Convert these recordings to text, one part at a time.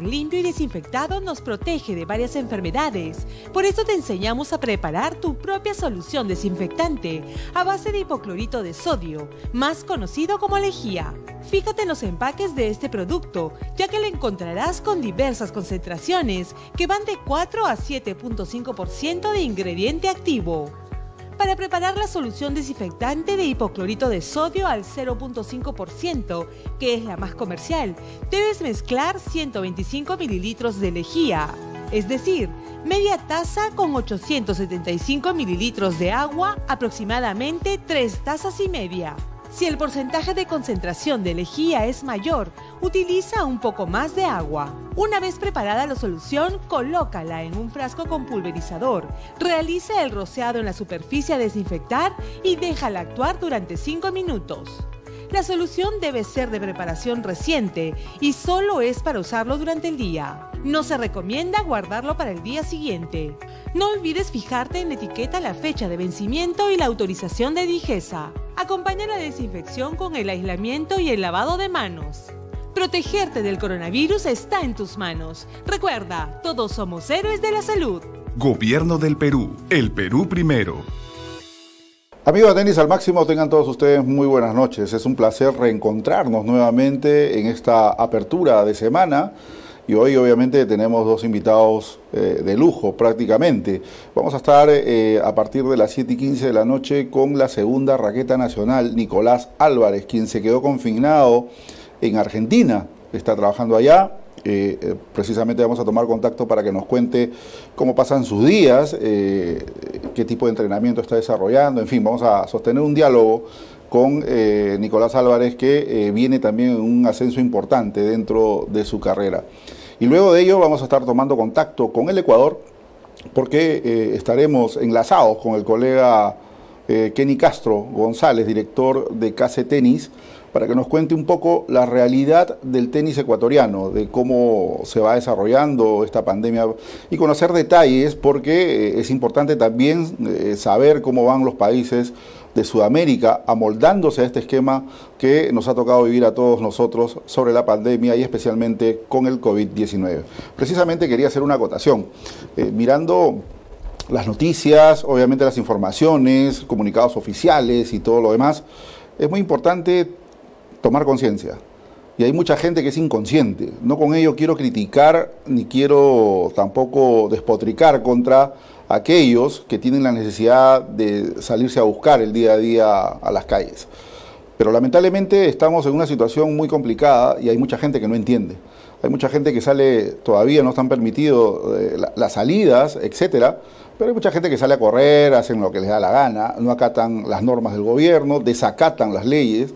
Limpio y desinfectado nos protege de varias enfermedades. Por eso te enseñamos a preparar tu propia solución desinfectante a base de hipoclorito de sodio, más conocido como lejía. Fíjate en los empaques de este producto, ya que lo encontrarás con diversas concentraciones que van de 4 a 7.5% de ingrediente activo. Para preparar la solución desinfectante de hipoclorito de sodio al 0.5%, que es la más comercial, debes mezclar 125 mililitros de lejía, es decir, media taza con 875 mililitros de agua, aproximadamente 3 tazas y media. Si el porcentaje de concentración de lejía es mayor, utiliza un poco más de agua. Una vez preparada la solución, colócala en un frasco con pulverizador. Realiza el rociado en la superficie a desinfectar y déjala actuar durante 5 minutos. La solución debe ser de preparación reciente y solo es para usarlo durante el día. No se recomienda guardarlo para el día siguiente. No olvides fijarte en la etiqueta la fecha de vencimiento y la autorización de Digesa. Acompaña la desinfección con el aislamiento y el lavado de manos. Protegerte del coronavirus está en tus manos. Recuerda, todos somos héroes de la salud. Gobierno del Perú. El Perú primero. Amigos de Tenis al Máximo, tengan todos ustedes muy buenas noches. Es un placer reencontrarnos nuevamente en esta apertura de semana. Y hoy obviamente tenemos dos invitados eh, de lujo prácticamente. Vamos a estar eh, a partir de las 7 y 15 de la noche con la segunda raqueta nacional, Nicolás Álvarez, quien se quedó confinado en Argentina, está trabajando allá. Eh, precisamente vamos a tomar contacto para que nos cuente cómo pasan sus días, qué tipo de entrenamiento está desarrollando, en fin, vamos a sostener un diálogo con Nicolás Álvarez que viene también en un ascenso importante dentro de su carrera. Y luego de ello vamos a estar tomando contacto con el Ecuador porque eh, estaremos enlazados con el colega eh, Kenny Castro González, director de Case Tenis, para que nos cuente un poco la realidad del tenis ecuatoriano, de cómo se va desarrollando esta pandemia y conocer detalles, porque eh, es importante también saber cómo van los países de Sudamérica, amoldándose a este esquema que nos ha tocado vivir a todos nosotros sobre la pandemia y especialmente con el COVID-19. Precisamente quería hacer una acotación. Eh, mirando las noticias, obviamente las informaciones, comunicados oficiales y todo lo demás, es muy importante tomar conciencia. Y hay mucha gente que es inconsciente. No con ello quiero criticar ni quiero tampoco despotricar contra aquellos que tienen la necesidad de salirse a buscar el día a día a las calles. Pero lamentablemente estamos en una situación muy complicada y hay mucha gente que no entiende. Hay mucha gente que sale, todavía no están permitidos eh, las salidas, etcétera, pero hay mucha gente que sale a correr, hacen lo que les da la gana, no acatan las normas del gobierno, desacatan las leyes.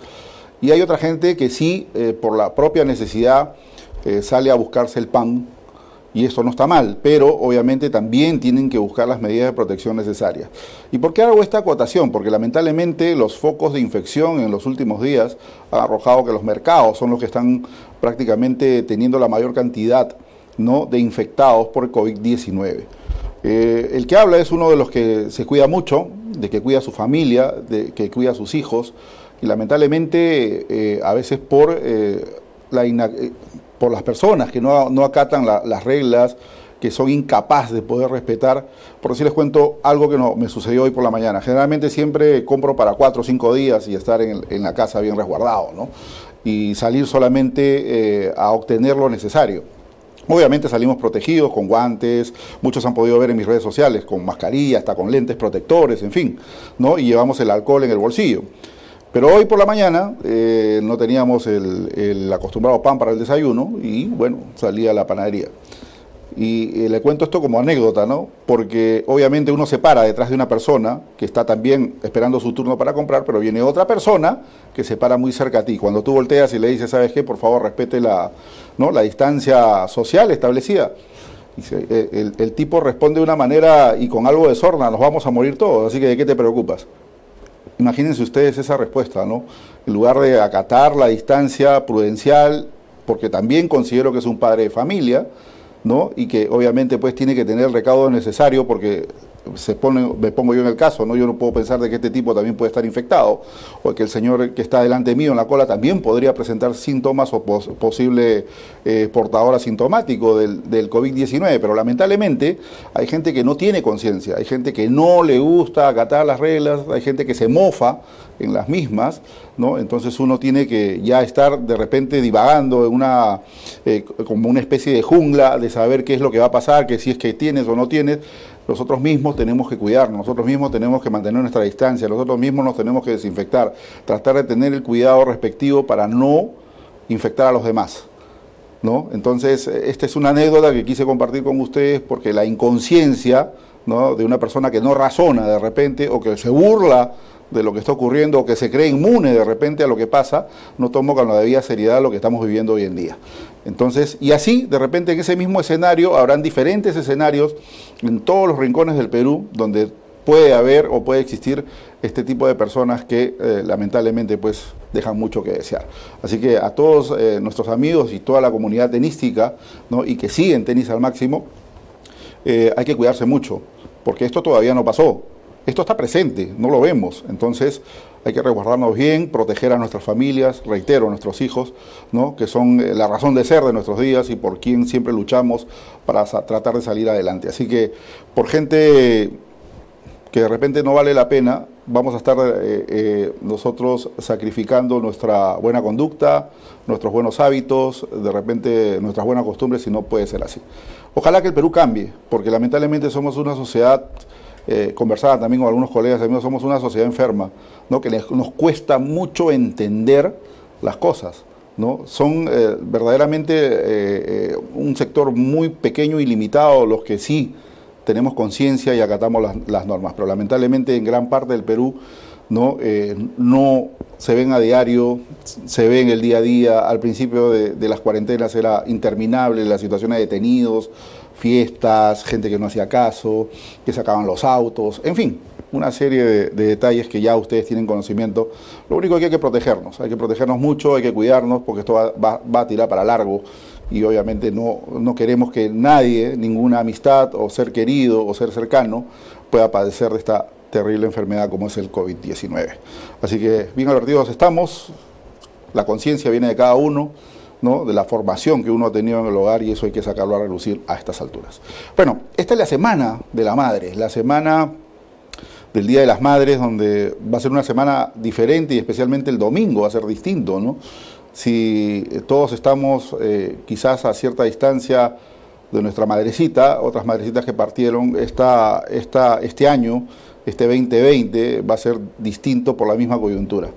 Y hay otra gente que sí, eh, por la propia necesidad, eh, sale a buscarse el pan y eso no está mal, pero obviamente también tienen que buscar las medidas de protección necesarias. ¿Y por qué hago esta acotación? Porque lamentablemente los focos de infección en los últimos días han arrojado que los mercados son los que están prácticamente teniendo la mayor cantidad de infectados por COVID-19. Eh, el que habla es uno de los que se cuida mucho, de que cuida a su familia, de que cuida a sus hijos, y lamentablemente eh, a veces por eh, la por las personas que no, no acatan las reglas, que son incapaces de poder respetar. Por si les cuento algo que no, me sucedió hoy por la mañana. Generalmente siempre compro para cuatro o cinco días y estar en, en la casa bien resguardado, ¿no? Y salir solamente eh, a obtener lo necesario. Obviamente salimos protegidos con guantes, muchos han podido ver en mis redes sociales, con mascarilla, hasta con lentes protectores, en fin, ¿no? Y llevamos el alcohol en el bolsillo. Pero hoy por la mañana eh, no teníamos el, acostumbrado pan para el desayuno y bueno, salí a la panadería. Y eh, le cuento esto como anécdota, ¿no? Porque obviamente uno se para detrás de una persona que está también esperando su turno para comprar, pero viene otra persona que se para muy cerca a ti. Cuando tú volteas y le dices, ¿sabes qué? Por favor, respete la, ¿no? la distancia social establecida. Eh, el, el tipo responde de una manera y con algo de sorna, nos vamos a morir todos, así que ¿de qué te preocupas? Imagínense ustedes esa respuesta, ¿no? En lugar de acatar la distancia prudencial, porque también considero que es un padre de familia, ¿no? Y que obviamente pues tiene que tener el recaudo necesario porque se pone, me pongo yo en el caso, ¿no? Yo no puedo pensar de que este tipo también puede estar infectado, o que el señor que está delante mío en la cola también podría presentar síntomas o posible eh, portador asintomático del, del COVID-19, pero lamentablemente hay gente que no tiene conciencia, hay gente que no le gusta acatar las reglas, hay gente que se mofa en las mismas, ¿no? Entonces uno tiene que ya estar de repente divagando en una, eh, como una especie de jungla de saber qué es lo que va a pasar, que si es que tienes o no tienes, nosotros mismos tenemos que cuidarnos, nosotros mismos tenemos que mantener nuestra distancia, nosotros mismos nos tenemos que desinfectar, tratar de tener el cuidado respectivo para no infectar a los demás. ¿no? Entonces, esta es una anécdota que quise compartir con ustedes porque la inconsciencia de una persona que no razona de repente o que se burla de lo que está ocurriendo o que se cree inmune de repente a lo que pasa, no toma con la debida seriedad lo que estamos viviendo hoy en día. Entonces, y así, de repente en ese mismo escenario habrán diferentes escenarios en todos los rincones del Perú donde puede haber o puede existir este tipo de personas que eh, lamentablemente pues dejan mucho que desear. Así que a todos eh, nuestros amigos y toda la comunidad tenística ¿no? y que siguen tenis al máximo, eh, hay que cuidarse mucho, porque esto todavía no pasó. Esto está presente, no lo vemos. Entonces hay que resguardarnos bien, proteger a nuestras familias, reitero, a nuestros hijos, ¿no? que son eh, la razón de ser de nuestros días y por quien siempre luchamos para tratar de salir adelante. Así que por gente que de repente no vale la pena, vamos a estar eh, eh, nosotros sacrificando nuestra buena conducta, nuestros buenos hábitos, de repente nuestras buenas costumbres, y no puede ser así. Ojalá que el Perú cambie, porque lamentablemente somos una sociedad eh, conversaba también con algunos colegas amigos, somos una sociedad enferma, ¿no? que nos cuesta mucho entender las cosas. ¿no? Son eh, verdaderamente eh, un sector muy pequeño y limitado los que sí tenemos conciencia y acatamos las, normas, pero lamentablemente en gran parte del Perú no, no se ven a diario, se ven el día a día. Al principio de, de las cuarentenas era interminable la situación de detenidos, fiestas, gente que no hacía caso, que sacaban los autos, en fin, una serie de, detalles que ya ustedes tienen conocimiento. Lo único que hay que protegernos, hay que protegernos mucho, hay que cuidarnos, porque esto va, a tirar para largo y obviamente no, no queremos que nadie, ninguna amistad o ser querido o ser cercano pueda padecer de esta terrible enfermedad como es el COVID-19. Así que bien advertidos estamos, la conciencia viene de cada uno de la formación que uno ha tenido en el hogar y eso hay que sacarlo a relucir a estas alturas. Bueno, esta es la semana de la madre, la semana del Día de las Madres, donde va a ser una semana diferente y especialmente el domingo va a ser distinto, ¿no? Si todos estamos eh, quizás a cierta distancia de nuestra madrecita, otras madrecitas que partieron, esta, esta, este año, este 2020, va a ser distinto por la misma coyuntura.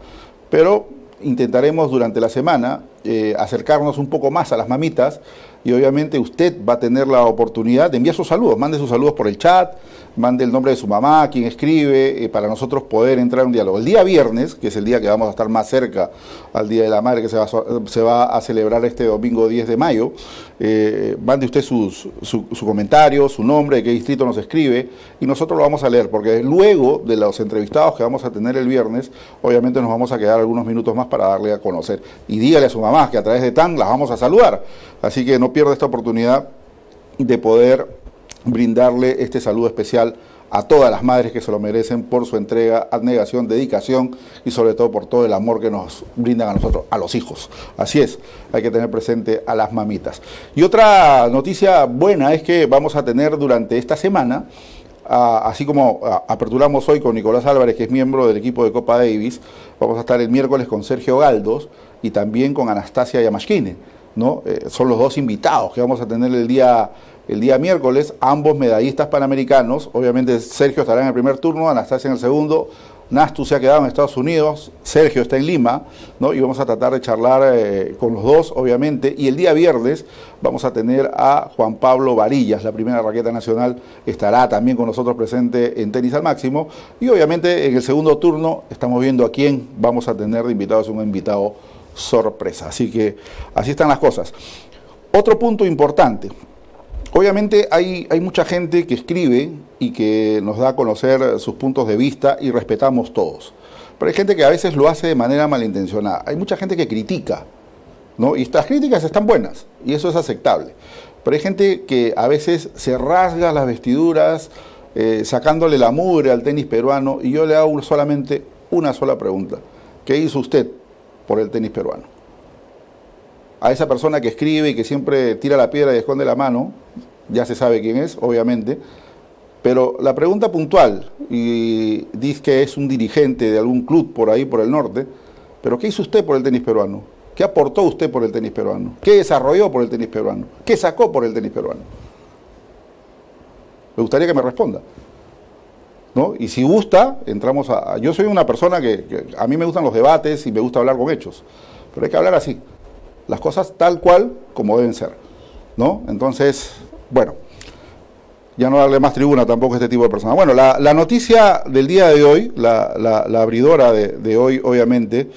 Pero intentaremos durante la semana eh, acercarnos un poco más a las mamitas y obviamente usted va a tener la oportunidad de enviar sus saludos, mande sus saludos por el chat, mande el nombre de su mamá, quien escribe, eh, para nosotros poder entrar en un diálogo. El día viernes, que es el día que vamos a estar más cerca al Día de la Madre, que se va, se va a celebrar este domingo 10 de mayo, eh, mande usted su, su, comentario, su nombre, de qué distrito nos escribe, y nosotros lo vamos a leer, porque luego de los entrevistados que vamos a tener el viernes, obviamente nos vamos a quedar algunos minutos más para darle a conocer. Y dígale a su mamá que a través de TAN las vamos a saludar. Así que no pierda esta oportunidad de poder brindarle este saludo especial a todas las madres que se lo merecen por su entrega, abnegación, dedicación y sobre todo por todo el amor que nos brindan a nosotros, a los hijos. Así es, hay que tener presente a las mamitas. Y otra noticia buena es que vamos a tener durante esta semana, así como aperturamos hoy con Nicolás Álvarez, que es miembro del equipo de Copa Davis, vamos a estar el miércoles con Sergio Galdos y también con Anastasia Yamashkine. ¿No? Eh, son los dos invitados que vamos a tener el día el día miércoles, ambos medallistas panamericanos. Obviamente Sergio estará en el primer turno, Anastasia en el segundo. Nastu se ha quedado en Estados Unidos, Sergio está en Lima, ¿no? y vamos a tratar de charlar eh, con los dos, obviamente. Y el día viernes vamos a tener a Juan Pablo Varillas, la primera raqueta nacional, estará también con nosotros presente en tenis al máximo. Y obviamente en el segundo turno estamos viendo a quién vamos a tener de invitados, un invitado sorpresa. Así que así están las cosas. Otro punto importante, Obviamente hay, hay, mucha gente que escribe y que nos da a conocer sus puntos de vista y respetamos todos. Pero hay gente que a veces lo hace de manera malintencionada. Hay mucha gente que critica, ¿no? Y estas críticas están buenas y eso es aceptable. Pero hay gente que a veces se rasga las vestiduras eh, sacándole la mugre al tenis peruano y yo le hago solamente una sola pregunta. ¿Qué hizo usted por el tenis peruano? A esa persona que escribe y que siempre tira la piedra y esconde la mano, ya se sabe quién es, obviamente, pero la pregunta puntual, y dice que es un dirigente de algún club por ahí, por el norte, pero ¿qué hizo usted por el tenis peruano? ¿Qué aportó usted por el tenis peruano? ¿Qué desarrolló por el tenis peruano? ¿Qué sacó por el tenis peruano? Me gustaría que me responda. ¿No? Y si gusta, entramos a... Yo soy una persona que, a mí me gustan los debates y me gusta hablar con hechos, pero hay que hablar así, las cosas tal cual como deben ser. ¿no? Entonces, bueno, ya no darle más tribuna tampoco a este tipo de personas. Bueno, la, noticia del día de hoy, la, abridora de, hoy, obviamente,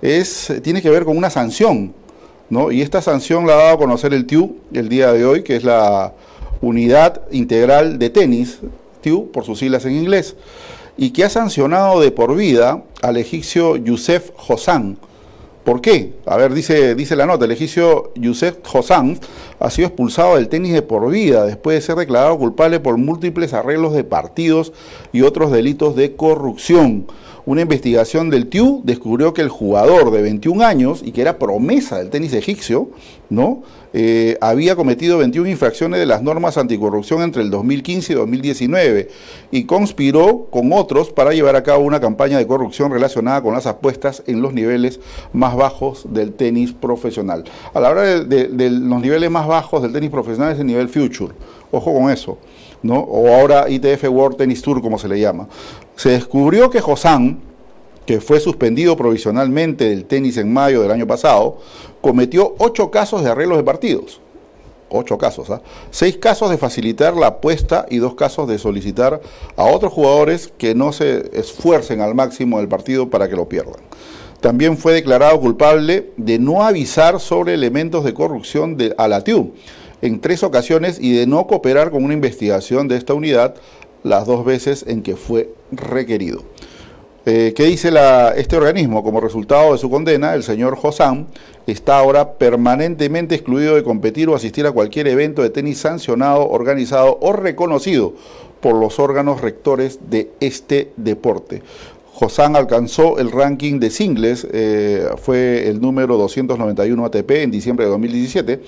es, tiene que ver con una sanción, ¿no? Y esta sanción la ha dado a conocer el TIU el día de hoy, que es la Unidad Integral de Tenis, Por sus siglas en inglés, y que ha sancionado de por vida al egipcio Youssef Hossan. ¿Por qué? A ver, dice, dice la nota, el egipcio Youssef Hossan ha sido expulsado del tenis de por vida después de ser declarado culpable por múltiples arreglos de partidos y otros delitos de corrupción. Una investigación del TIU descubrió que el jugador de 21 años y que era promesa del tenis egipcio, ¿no? Eh, había cometido 21 infracciones de las normas anticorrupción entre el 2015 y 2019 y conspiró con otros para llevar a cabo una campaña de corrupción relacionada con las apuestas en los niveles más bajos del tenis profesional. A la hora de, de los niveles más bajos del tenis profesional es el nivel future. Ojo con eso. O ahora ITF World Tennis Tour como se le llama. Se descubrió que Josan, que fue suspendido provisionalmente del tenis en mayo del año pasado, cometió ocho casos de arreglos de partidos. Ocho casos, ¿ah? Seis casos de facilitar la apuesta y dos casos de solicitar a otros jugadores que no se esfuercen al máximo del partido para que lo pierdan. También fue declarado culpable de no avisar sobre elementos de corrupción de, a la TIU en tres ocasiones y de no cooperar con una investigación de esta unidad las dos veces en que fue requerido. Eh, ¿Qué dice este organismo? Como resultado de su condena, el señor Josán está ahora permanentemente excluido de competir o asistir a cualquier evento de tenis sancionado, organizado o reconocido por los órganos rectores de este deporte. Josán alcanzó el ranking de singles, eh, fue el número 291 ATP en diciembre de 2017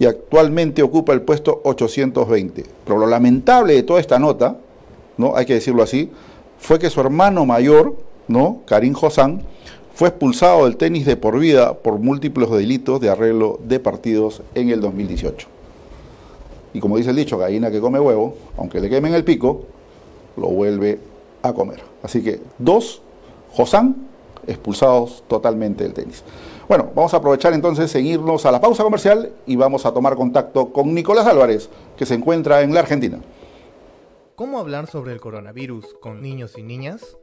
y actualmente ocupa el puesto 820. Pero lo lamentable de toda esta nota, ¿no? hay que decirlo así, fue que su hermano mayor, ¿no? Karim Josán, fue expulsado del tenis de por vida por múltiples delitos de arreglo de partidos en el 2018. Y como dice el dicho, gallina que come huevo, aunque le quemen el pico, lo vuelve a comer. Así que dos, Josán, expulsados totalmente del tenis. Bueno, vamos a aprovechar entonces, seguirnos a la pausa comercial y vamos a tomar contacto con Nicolás Álvarez, que se encuentra en la Argentina. ¿Cómo hablar sobre el coronavirus con niños y niñas?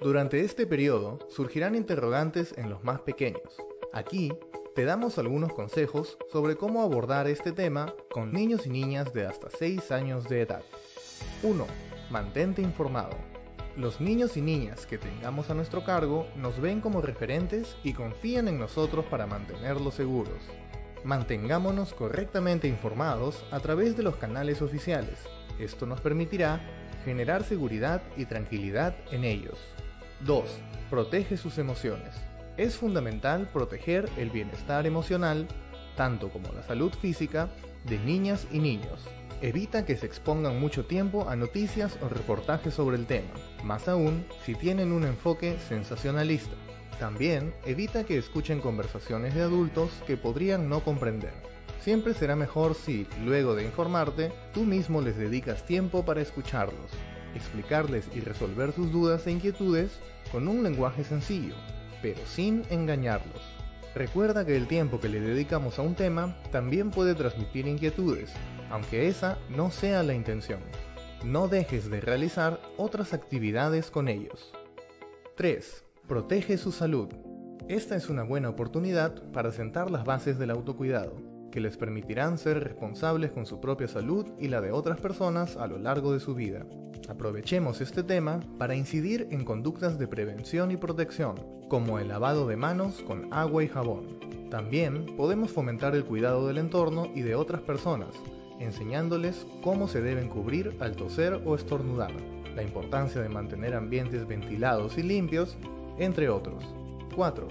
Durante este periodo surgirán interrogantes en los más pequeños. Aquí te damos algunos consejos sobre cómo abordar este tema con niños y niñas de hasta 6 años de edad. 1. Mantente informado. Los niños y niñas que tengamos a nuestro cargo nos ven como referentes y confían en nosotros para mantenerlos seguros. Mantengámonos correctamente informados a través de los canales oficiales. Esto nos permitirá generar seguridad y tranquilidad en ellos. 2. Protege sus emociones. Es fundamental proteger el bienestar emocional, tanto como la salud física, de niñas y niños. Evita que se expongan mucho tiempo a noticias o reportajes sobre el tema, más aún si tienen un enfoque sensacionalista. También evita que escuchen conversaciones de adultos que podrían no comprender. Siempre será mejor si, luego de informarte, tú mismo les dedicas tiempo para escucharlos, explicarles y resolver sus dudas e inquietudes con un lenguaje sencillo, pero sin engañarlos. Recuerda que el tiempo que le dedicamos a un tema también puede transmitir inquietudes, aunque esa no sea la intención. No dejes de realizar otras actividades con ellos. 3. Protege su salud. Esta es una buena oportunidad para sentar las bases del autocuidado, que les permitirán ser responsables con su propia salud y la de otras personas a lo largo de su vida. Aprovechemos este tema para incidir en conductas de prevención y protección, como el lavado de manos con agua y jabón. También podemos fomentar el cuidado del entorno y de otras personas, enseñándoles cómo se deben cubrir al toser o estornudar, la importancia de mantener ambientes ventilados y limpios, entre otros. 4.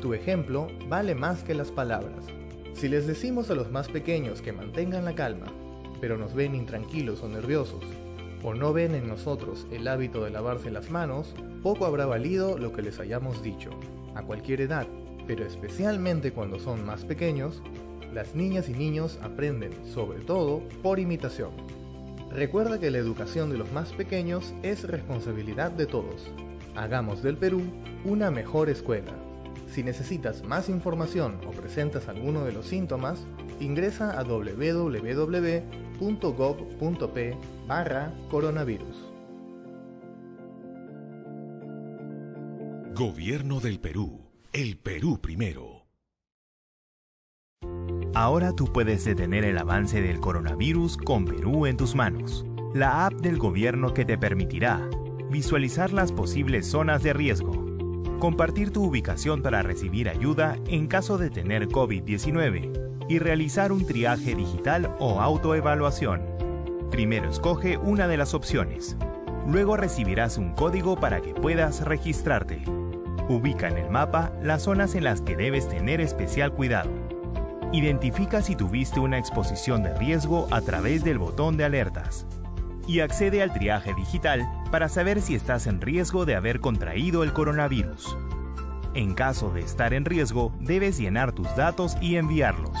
Tu ejemplo vale más que las palabras. Si les decimos a los más pequeños que mantengan la calma, pero nos ven intranquilos o nerviosos, o no ven en nosotros el hábito de lavarse las manos, poco habrá valido lo que les hayamos dicho. A cualquier edad, pero especialmente cuando son más pequeños, las niñas y niños aprenden, sobre todo, por imitación. Recuerda que la educación de los más pequeños es responsabilidad de todos. Hagamos del Perú una mejor escuela. Si necesitas más información o presentas alguno de los síntomas, ingresa a www.gov.p barra coronavirus. Gobierno del Perú. El Perú primero. Ahora tú puedes detener el avance del coronavirus con Perú en tus manos. La app del gobierno que te permitirá visualizar las posibles zonas de riesgo, compartir tu ubicación para recibir ayuda en caso de tener COVID-19 y realizar un triaje digital o autoevaluación. Primero escoge una de las opciones. Luego recibirás un código para que puedas registrarte. Ubica en el mapa las zonas en las que debes tener especial cuidado. Identifica si tuviste una exposición de riesgo a través del botón de alertas. Y accede al triaje digital para saber si estás en riesgo de haber contraído el coronavirus. En caso de estar en riesgo, debes llenar tus datos y enviarlos.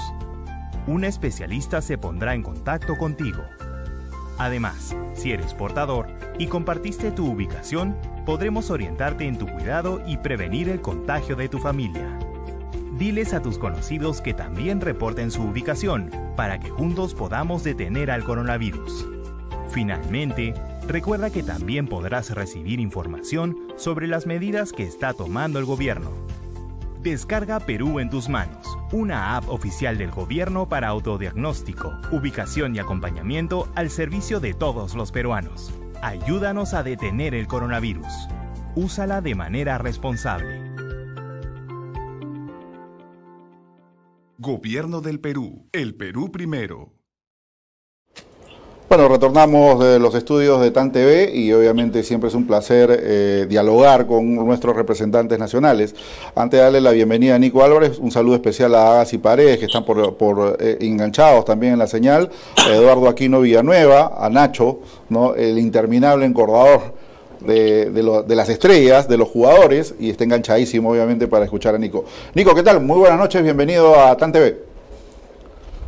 Un especialista se pondrá en contacto contigo. Además, si eres portador y compartiste tu ubicación, podremos orientarte en tu cuidado y prevenir el contagio de tu familia. Diles a tus conocidos que también reporten su ubicación para que juntos podamos detener al coronavirus. Finalmente, recuerda que también podrás recibir información sobre las medidas que está tomando el gobierno. Descarga Perú en tus manos, una app oficial del gobierno para autodiagnóstico, ubicación y acompañamiento al servicio de todos los peruanos. Ayúdanos a detener el coronavirus. Úsala de manera responsable. Gobierno del Perú. El Perú primero. Bueno, retornamos de los estudios de TAN TV y obviamente siempre es un placer eh, dialogar con nuestros representantes nacionales. Antes de darle la bienvenida a Nico Álvarez, un saludo especial a Agas y Paredes, que están por, eh, enganchados también en la señal, a Eduardo Aquino Villanueva, a Nacho, ¿no? el interminable encordador de, de, las estrellas, de los jugadores, y está enganchadísimo obviamente para escuchar a Nico. Nico, ¿qué tal? Muy buenas noches, bienvenido a TAN TV.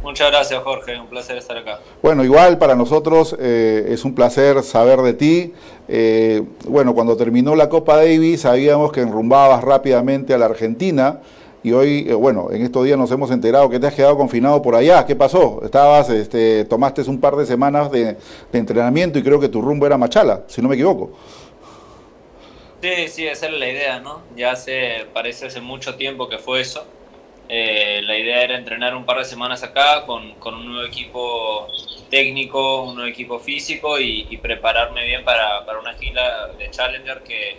Muchas gracias, Jorge. Un placer estar acá. Bueno, igual para nosotros eh, es un placer saber de ti. Eh, bueno, cuando terminó la Copa Davis sabíamos que enrumbabas rápidamente a la Argentina y hoy, eh, bueno, en estos días nos hemos enterado que te has quedado confinado por allá. ¿Qué pasó? Estabas, este, tomaste un par de semanas de, de entrenamiento y creo que tu rumbo era Machala, si no me equivoco. Sí, sí, esa era la idea, ¿no? Ya hace, parece hace mucho tiempo que fue eso. Eh, la idea era entrenar un par de semanas acá con, un nuevo equipo técnico, un nuevo equipo físico y, prepararme bien para, una gira de Challenger que,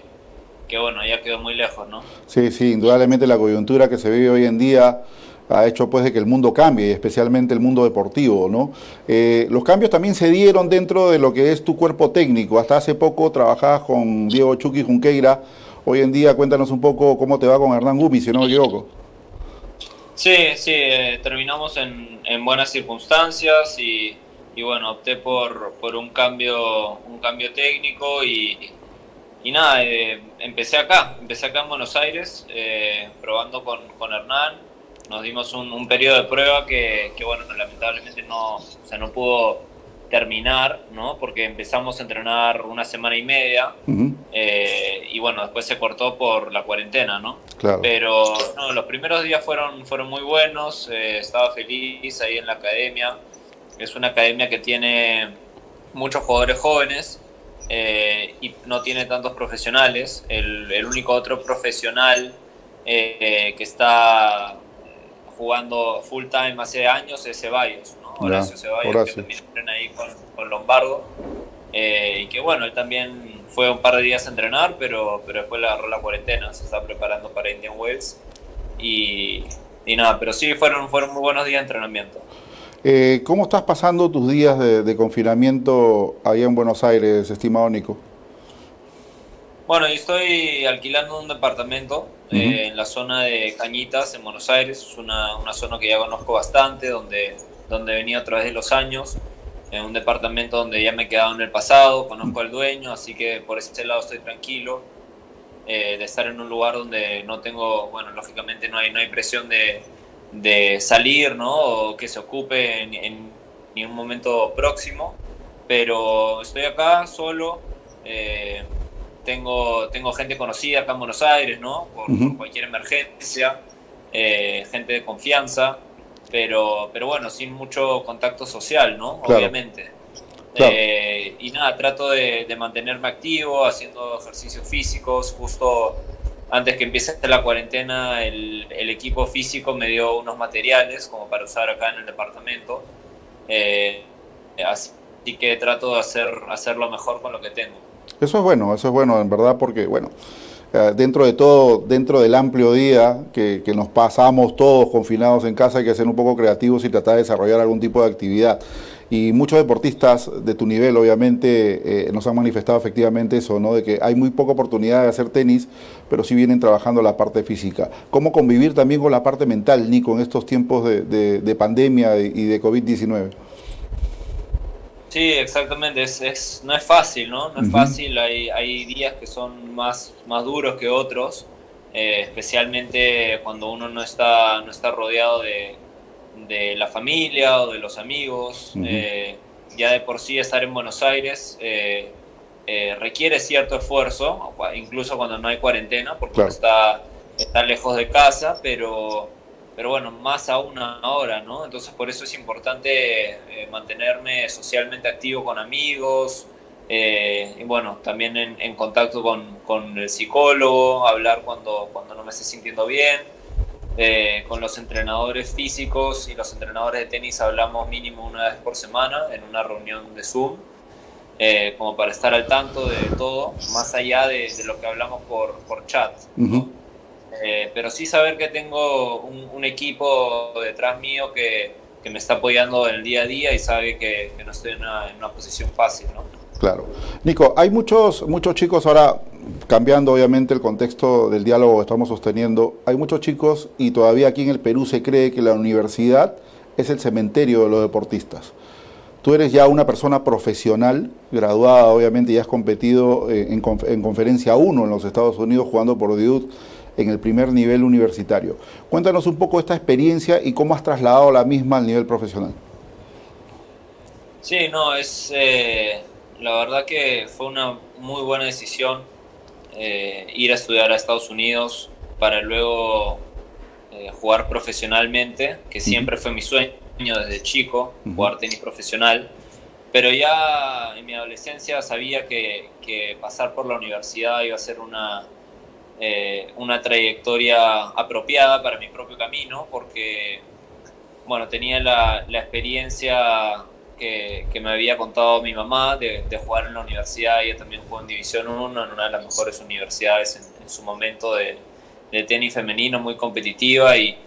que, bueno, ya quedó muy lejos, ¿no? Sí, sí, indudablemente la coyuntura que se vive hoy en día ha hecho pues de que el mundo cambie, especialmente el mundo deportivo, ¿no? Eh, los cambios también se dieron dentro de lo que es tu cuerpo técnico. Hasta hace poco trabajabas con Diego Chucky Junqueira. Hoy en día cuéntanos un poco cómo te va con Hernán Gumi, si no me equivoco. Sí, sí, eh, terminamos en, en, buenas circunstancias y, y bueno, opté por, por, un, cambio, un cambio técnico y, y nada, eh, empecé acá, empecé acá en Buenos Aires, eh, probando con, con, Hernán. Nos dimos un, un periodo de prueba que, que, bueno, lamentablemente no, o sea, no pudo terminar, ¿no? Porque empezamos a entrenar una semana y media eh, y bueno, después se cortó por la cuarentena, ¿no? Pero no, los primeros días fueron, fueron muy buenos, eh, estaba feliz ahí en la academia. Es una academia que tiene muchos jugadores jóvenes eh, y no tiene tantos profesionales. El, el único otro profesional que está jugando full time hace años es Ceballos. Horacio Ceballos, que también ahí con, Lombardo. Eh, y que bueno, él también fue un par de días a entrenar, pero, pero después le agarró la cuarentena, se está preparando para Indian Wells. Y, y nada, pero sí fueron, fueron muy buenos días de entrenamiento. Eh, ¿Cómo estás pasando tus días de, confinamiento ahí en Buenos Aires, estimado Nico? Bueno, yo estoy alquilando un departamento eh, en la zona de Cañitas, en Buenos Aires. Es una, una, zona que ya conozco bastante, donde, donde venido a través de los años. En un departamento donde ya me he quedado en el pasado, conozco al dueño, así que por ese lado estoy tranquilo. Eh, de estar en un lugar donde no tengo, bueno, lógicamente no hay, no hay presión de, de salir, ¿no? O que se ocupe en, en, en, un momento próximo. Pero estoy acá solo. Eh, tengo, tengo gente conocida acá en Buenos Aires, ¿no? Por, cualquier emergencia, eh, gente de confianza, pero, pero bueno, sin mucho contacto social, ¿no? Obviamente. Eh, y nada, trato de, de, mantenerme activo, haciendo ejercicios físicos. Justo antes que empiece la cuarentena, el, el equipo físico me dio unos materiales como para usar acá en el departamento. Eh, así que trato de hacer, hacerlo mejor con lo que tengo. Eso es bueno, eso es bueno, en verdad, porque, bueno, dentro de todo, dentro del amplio día que, nos pasamos todos confinados en casa, hay que ser un poco creativos y tratar de desarrollar algún tipo de actividad. Y muchos deportistas de tu nivel, obviamente, eh, nos han manifestado efectivamente eso, ¿no? De que hay muy poca oportunidad de hacer tenis, pero sí vienen trabajando la parte física. ¿Cómo convivir también con la parte mental, Nico, en estos tiempos de, de pandemia y de COVID-19? Sí, exactamente, es, no es fácil, ¿no? No es fácil, hay, hay días que son más, más duros que otros, eh, especialmente cuando uno no está, no está rodeado de, la familia o de los amigos. Eh, ya de por sí estar en Buenos Aires eh, requiere cierto esfuerzo, incluso cuando no hay cuarentena, porque uno está, está lejos de casa, pero pero bueno, más aún ahora, ¿no? Entonces por eso es importante eh, mantenerme socialmente activo con amigos, eh, y bueno, también en, contacto con, con, el psicólogo, hablar cuando, cuando no me esté sintiendo bien, eh, con los entrenadores físicos y los entrenadores de tenis hablamos mínimo una vez por semana en una reunión de Zoom, como para estar al tanto de todo, más allá de, lo que hablamos por, por chat. Eh, pero sí saber que tengo un, equipo detrás mío que, que, me está apoyando en el día a día y sabe que, no estoy en una, posición fácil, ¿no? Claro. Nico, hay muchos, muchos chicos ahora, cambiando obviamente el contexto del diálogo que estamos sosteniendo, hay muchos chicos y todavía aquí en el Perú se cree que la universidad es el cementerio de los deportistas. Tú eres ya una persona profesional, graduada, obviamente, y has competido eh, en, en conferencia 1 en los Estados Unidos jugando por Diud en el primer nivel universitario. Cuéntanos un poco esta experiencia y cómo has trasladado la misma al nivel profesional. Sí, no, es eh, la verdad que fue una muy buena decisión eh, ir a estudiar a Estados Unidos para luego eh, jugar profesionalmente, que siempre fue mi sueño desde chico, jugar tenis profesional. Pero ya en mi adolescencia sabía que, que pasar por la universidad iba a ser una, eh, una trayectoria apropiada para mi propio camino, porque, bueno, tenía la, la experiencia que, que, me había contado mi mamá de, de, jugar en la universidad, ella también jugó en División 1, en una de las mejores universidades en, su momento de, de, tenis femenino, muy competitiva, y,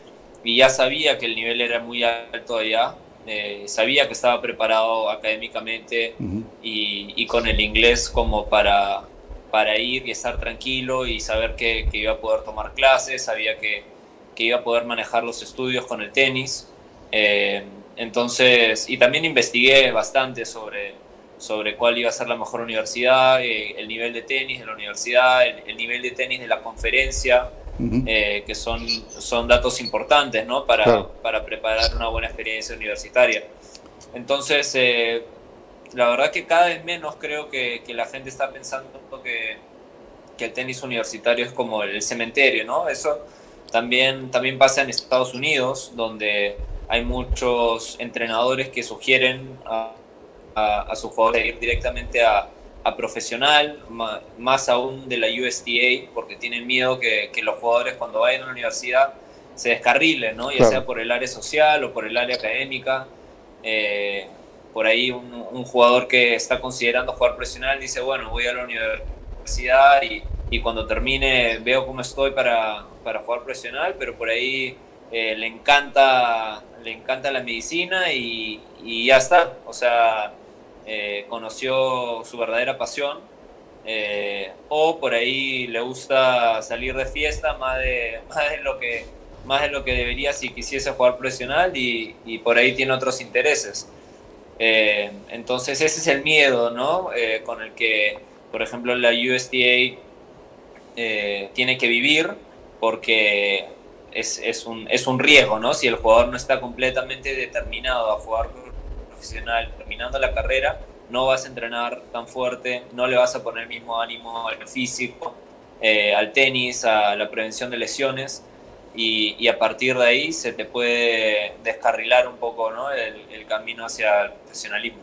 y, ya sabía que el nivel era muy alto allá, eh, sabía que estaba preparado académicamente y, y, con el inglés como para, para ir y estar tranquilo y saber que, iba a poder tomar clases, sabía que, iba a poder manejar los estudios con el tenis. Eh, entonces, y también investigué bastante sobre, sobre cuál iba a ser la mejor universidad, eh, el nivel de tenis de la universidad, el, nivel de tenis de la conferencia, eh, que son, son datos importantes ¿no? para, para preparar una buena experiencia universitaria. Entonces, la verdad que cada vez menos creo que, que la gente está pensando que, que, el tenis universitario es como el cementerio, ¿no? Eso también, también pasa en Estados Unidos, donde hay muchos entrenadores que sugieren a, a, a sus jugadores ir directamente a, a profesional, más aún de la USDA, porque tienen miedo que, que, los jugadores cuando vayan a la universidad se descarrilen, ¿no? ya sea por el área social o por el área académica. Eh, por ahí un, jugador que está considerando jugar profesional dice, bueno, voy a la universidad y, y cuando termine veo cómo estoy para, para, jugar profesional, pero por ahí le encanta le encanta la medicina y, y ya está. O sea, conoció su verdadera pasión eh, o por ahí le gusta salir de fiesta más de, más de, lo, que, más de lo que debería si quisiese jugar profesional y, y por ahí tiene otros intereses. Eh, entonces ese es el miedo ¿no? Eh, con el que, por ejemplo, la USDA tiene que vivir porque es, es, un, es un riesgo, ¿no? Si el jugador no está completamente determinado a jugar profesional terminando la carrera, no vas a entrenar tan fuerte, no le vas a poner el mismo ánimo al físico, eh, al tenis, a la prevención de lesiones y, a partir de ahí se te puede descarrilar un poco ¿no? el, camino hacia el profesionalismo.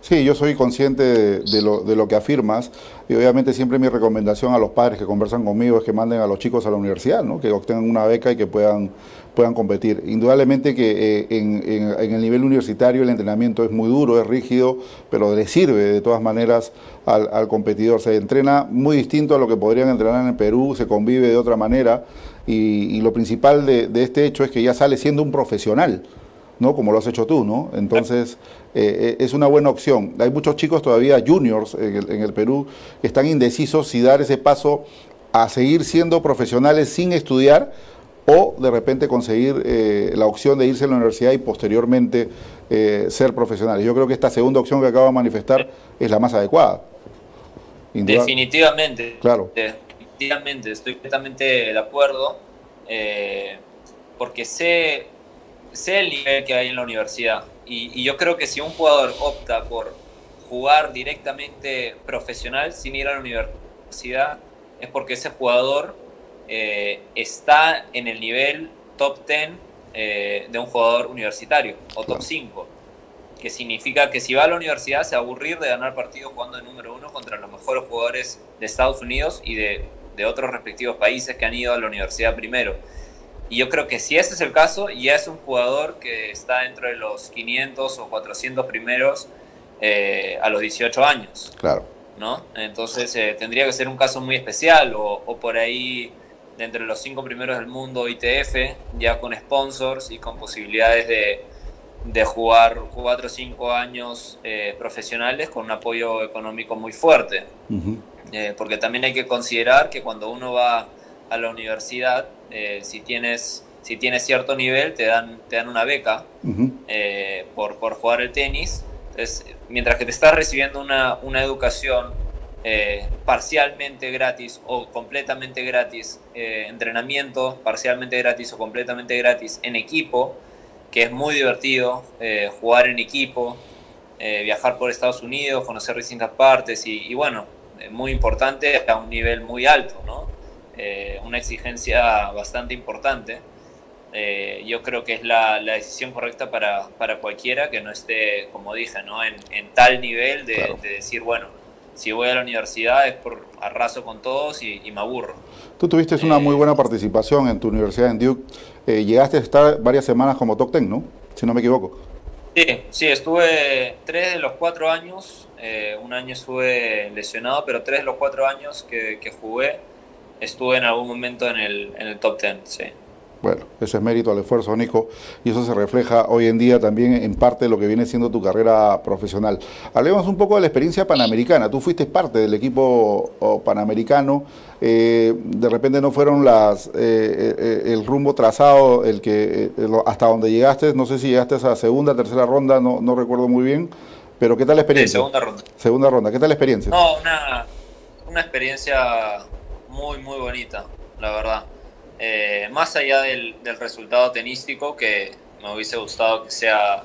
Sí, yo soy consciente de, lo, de, lo, que afirmas y obviamente siempre mi recomendación a los padres que conversan conmigo es que manden a los chicos a la universidad, ¿no? que obtengan una beca y que puedan puedan competir. Indudablemente que eh, en, el nivel universitario el entrenamiento es muy duro, es rígido, pero le sirve de todas maneras al, competidor. Se entrena muy distinto a lo que podrían entrenar en Perú, se convive de otra manera y, lo principal de, este hecho es que ya sale siendo un profesional. ¿no? Como lo has hecho tú, ¿no? Entonces, eh, eh, es una buena opción. Hay muchos chicos todavía juniors en el, en el Perú que están indecisos si dar ese paso a seguir siendo profesionales sin estudiar o de repente conseguir eh, la opción de irse a la universidad y posteriormente eh, ser profesionales. Yo creo que esta segunda opción que acabo de manifestar es la más adecuada. Definitivamente. Claro. Definitivamente, estoy completamente de acuerdo, eh, porque sé, sé el nivel que hay en la universidad y, y yo creo que si un jugador opta por jugar directamente profesional sin ir a la universidad, es porque ese jugador eh, está en el nivel top 10 eh, de un jugador universitario o top 5. Que significa que si va a la universidad se va a aburrir de ganar partidos jugando de número uno contra los mejores jugadores de Estados Unidos y de, de otros respectivos países que han ido a la universidad primero. Y yo creo que si ese es el caso, ya es un jugador que está dentro de los 500 o 400 primeros eh, a los 18 años. Claro. ¿no? Entonces tendría que ser un caso muy especial o, o por ahí de entre los cinco primeros del mundo ITF, ya con sponsors y con posibilidades de, de jugar cuatro o cinco años eh, profesionales con un apoyo económico muy fuerte. Eh, porque también hay que considerar que cuando uno va a la universidad, eh, si, tienes, si tienes cierto nivel, te dan, te dan una beca por, por jugar el tenis. Entonces, mientras que te estás recibiendo una, una educación eh, parcialmente gratis o completamente gratis, eh, entrenamiento parcialmente gratis o completamente gratis en equipo, que es muy divertido, eh, jugar en equipo, viajar por Estados Unidos, conocer distintas partes y, bueno, muy importante a un nivel muy alto, ¿no? una exigencia bastante importante. yo creo que es la, decisión correcta para, para, cualquiera que no esté, como dije, ¿no? en, tal nivel de, de decir, bueno, si voy a la universidad es por arraso con todos y, me aburro. Tú tuviste una muy eh, buena participación en tu universidad en Duke. Eh, llegaste a estar varias semanas como top ten, ¿no? Si no me equivoco. Sí, sí, estuve tres de los cuatro años. Eh, un año estuve lesionado, pero tres de los cuatro años que, jugué estuve en algún momento en el, en el top ten, sí. Bueno, ese es mérito al esfuerzo, Nico, y eso se refleja hoy en día también en parte de lo que viene siendo tu carrera profesional. Hablemos un poco de la experiencia panamericana. Tú fuiste parte del equipo panamericano. Eh, de repente no fueron las eh, eh, el rumbo trazado el que hasta donde llegaste. No sé si llegaste a esa segunda, tercera ronda, no, no recuerdo muy bien. Pero ¿qué tal la experiencia? segunda ronda. Segunda ronda. ¿Qué tal la experiencia? No, una, una experiencia muy, muy bonita, la verdad. Eh, más allá del, resultado tenístico, que me hubiese gustado que sea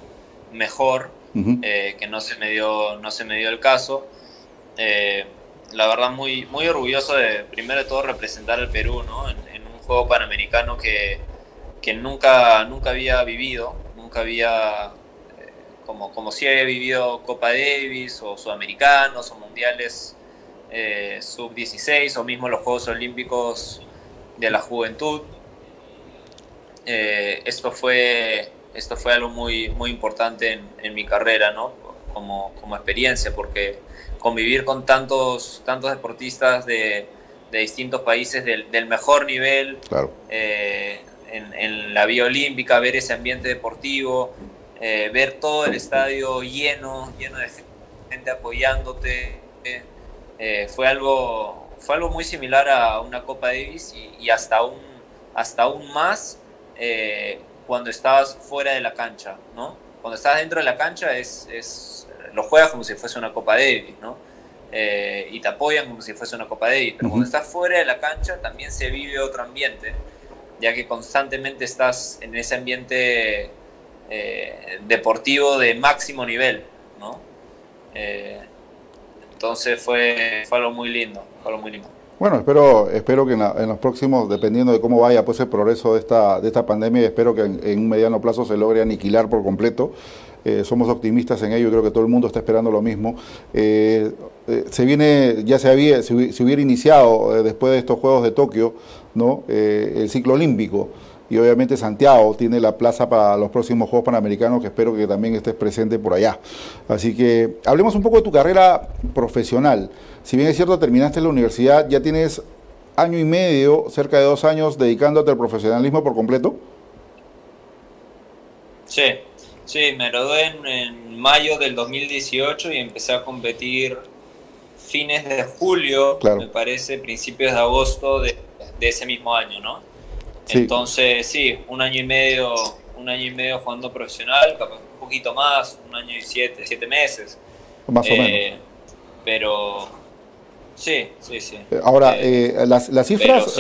mejor, eh, que no se, me dio, no se me dio el caso. Eh, la verdad, muy, muy orgulloso de, primero de todo, representar al Perú ¿no? en, un juego panamericano que, que, nunca, nunca había vivido, nunca había, como, como si había vivido Copa Davis o Sudamericanos o Mundiales Sub-16 o mismo los Juegos Olímpicos de la juventud. Eh, esto, fue, esto fue algo muy, muy importante en, mi carrera, ¿no? Como, como, experiencia, porque convivir con tantos, tantos deportistas de, de distintos países del, mejor nivel, claro. Eh, en, la Vía Olímpica, ver ese ambiente deportivo, eh, ver todo el estadio lleno, lleno de gente apoyándote, eh, fue, algo, fue algo muy similar a una Copa Davis y, hasta, aún, hasta aún más eh, cuando estabas fuera de la cancha, ¿no? Cuando estás dentro de la cancha es, es, lo juegas como si fuese una Copa Davis, ¿no? Eh, y te apoyan como si fuese una Copa Davis, pero cuando estás fuera de la cancha también se vive otro ambiente, ya que constantemente estás en ese ambiente deportivo de máximo nivel, ¿no? Entonces fue, fue algo muy lindo, algo muy lindo. Bueno, espero, espero que en, los próximos, dependiendo de cómo vaya pues el progreso de esta, de esta pandemia, espero que en, un mediano plazo se logre aniquilar por completo. Eh, somos optimistas en ello, creo que todo el mundo está esperando lo mismo. Eh, eh, se viene, ya se había, se, hubiera iniciado después de estos Juegos de Tokio, ¿no? el ciclo olímpico y obviamente Santiago tiene la plaza para los próximos Juegos Panamericanos que espero que también estés presente por allá. Así que hablemos un poco de tu carrera profesional. Si bien es cierto, terminaste la universidad, ya tienes año y medio, cerca de dos años, dedicándote al profesionalismo por completo. Sí, sí, me gradué en, mayo del 2018 y empecé a competir fines de julio, me parece, principios de agosto de, de ese mismo año, ¿no? Entonces, sí, un año y medio, un año y medio jugando profesional, un poquito más, un año y siete, siete meses. Más o menos. Eh, pero sí, sí, sí. Eh, ahora, eh, las, las, cifras,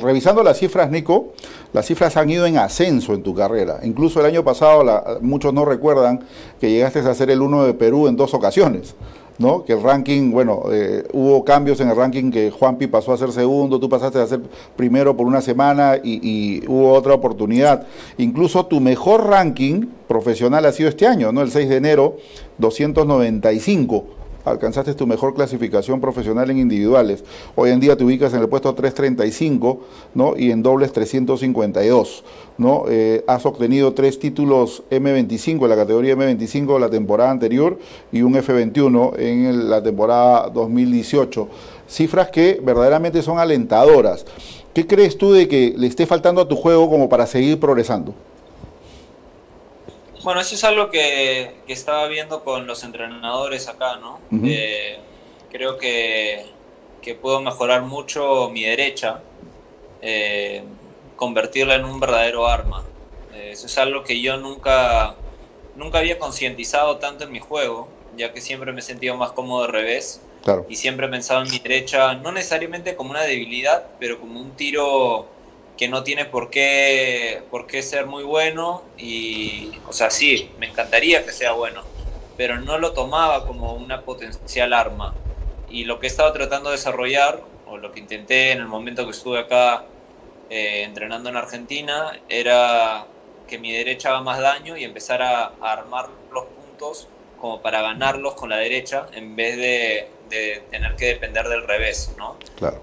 revisando las cifras, Nico, las cifras han ido en ascenso en tu carrera. Incluso el año pasado, muchos no recuerdan que llegaste a ser el uno de Perú en dos ocasiones. ¿No? Que el ranking, bueno, eh, hubo cambios en el ranking que Juanpi pasó a ser segundo, tú pasaste a ser primero por una semana y, hubo otra oportunidad. Incluso tu mejor ranking profesional ha sido este año, ¿no? El 6 de enero, 295 alcanzaste tu mejor clasificación profesional en individuales. Hoy en día te ubicas en el puesto 335, ¿no? Y en dobles 352, ¿no? Eh, has obtenido tres títulos M25 en la categoría M25 la temporada anterior y un F21 en la temporada 2018. Cifras que verdaderamente son alentadoras. ¿Qué crees tú de que le esté faltando a tu juego como para seguir progresando? Bueno, eso es algo que, estaba viendo con los entrenadores acá, ¿no? Eh, creo que, puedo mejorar mucho mi derecha, eh, convertirla en un verdadero arma. Eh, eso es algo que yo nunca, nunca había concientizado tanto en mi juego, ya que siempre me he sentido más cómodo de revés. Y siempre he pensado en mi derecha, no necesariamente como una debilidad, pero como un tiro que no tiene por qué, por qué ser muy bueno y, o sea, sí, me encantaría que sea bueno, pero no lo tomaba como una potencial arma. Y lo que he estado tratando de desarrollar, o lo que intenté en el momento que estuve acá eh, entrenando en Argentina, era que mi derecha haga más daño y empezar a armar los puntos como para ganarlos con la derecha en vez de, tener que depender del revés, ¿no?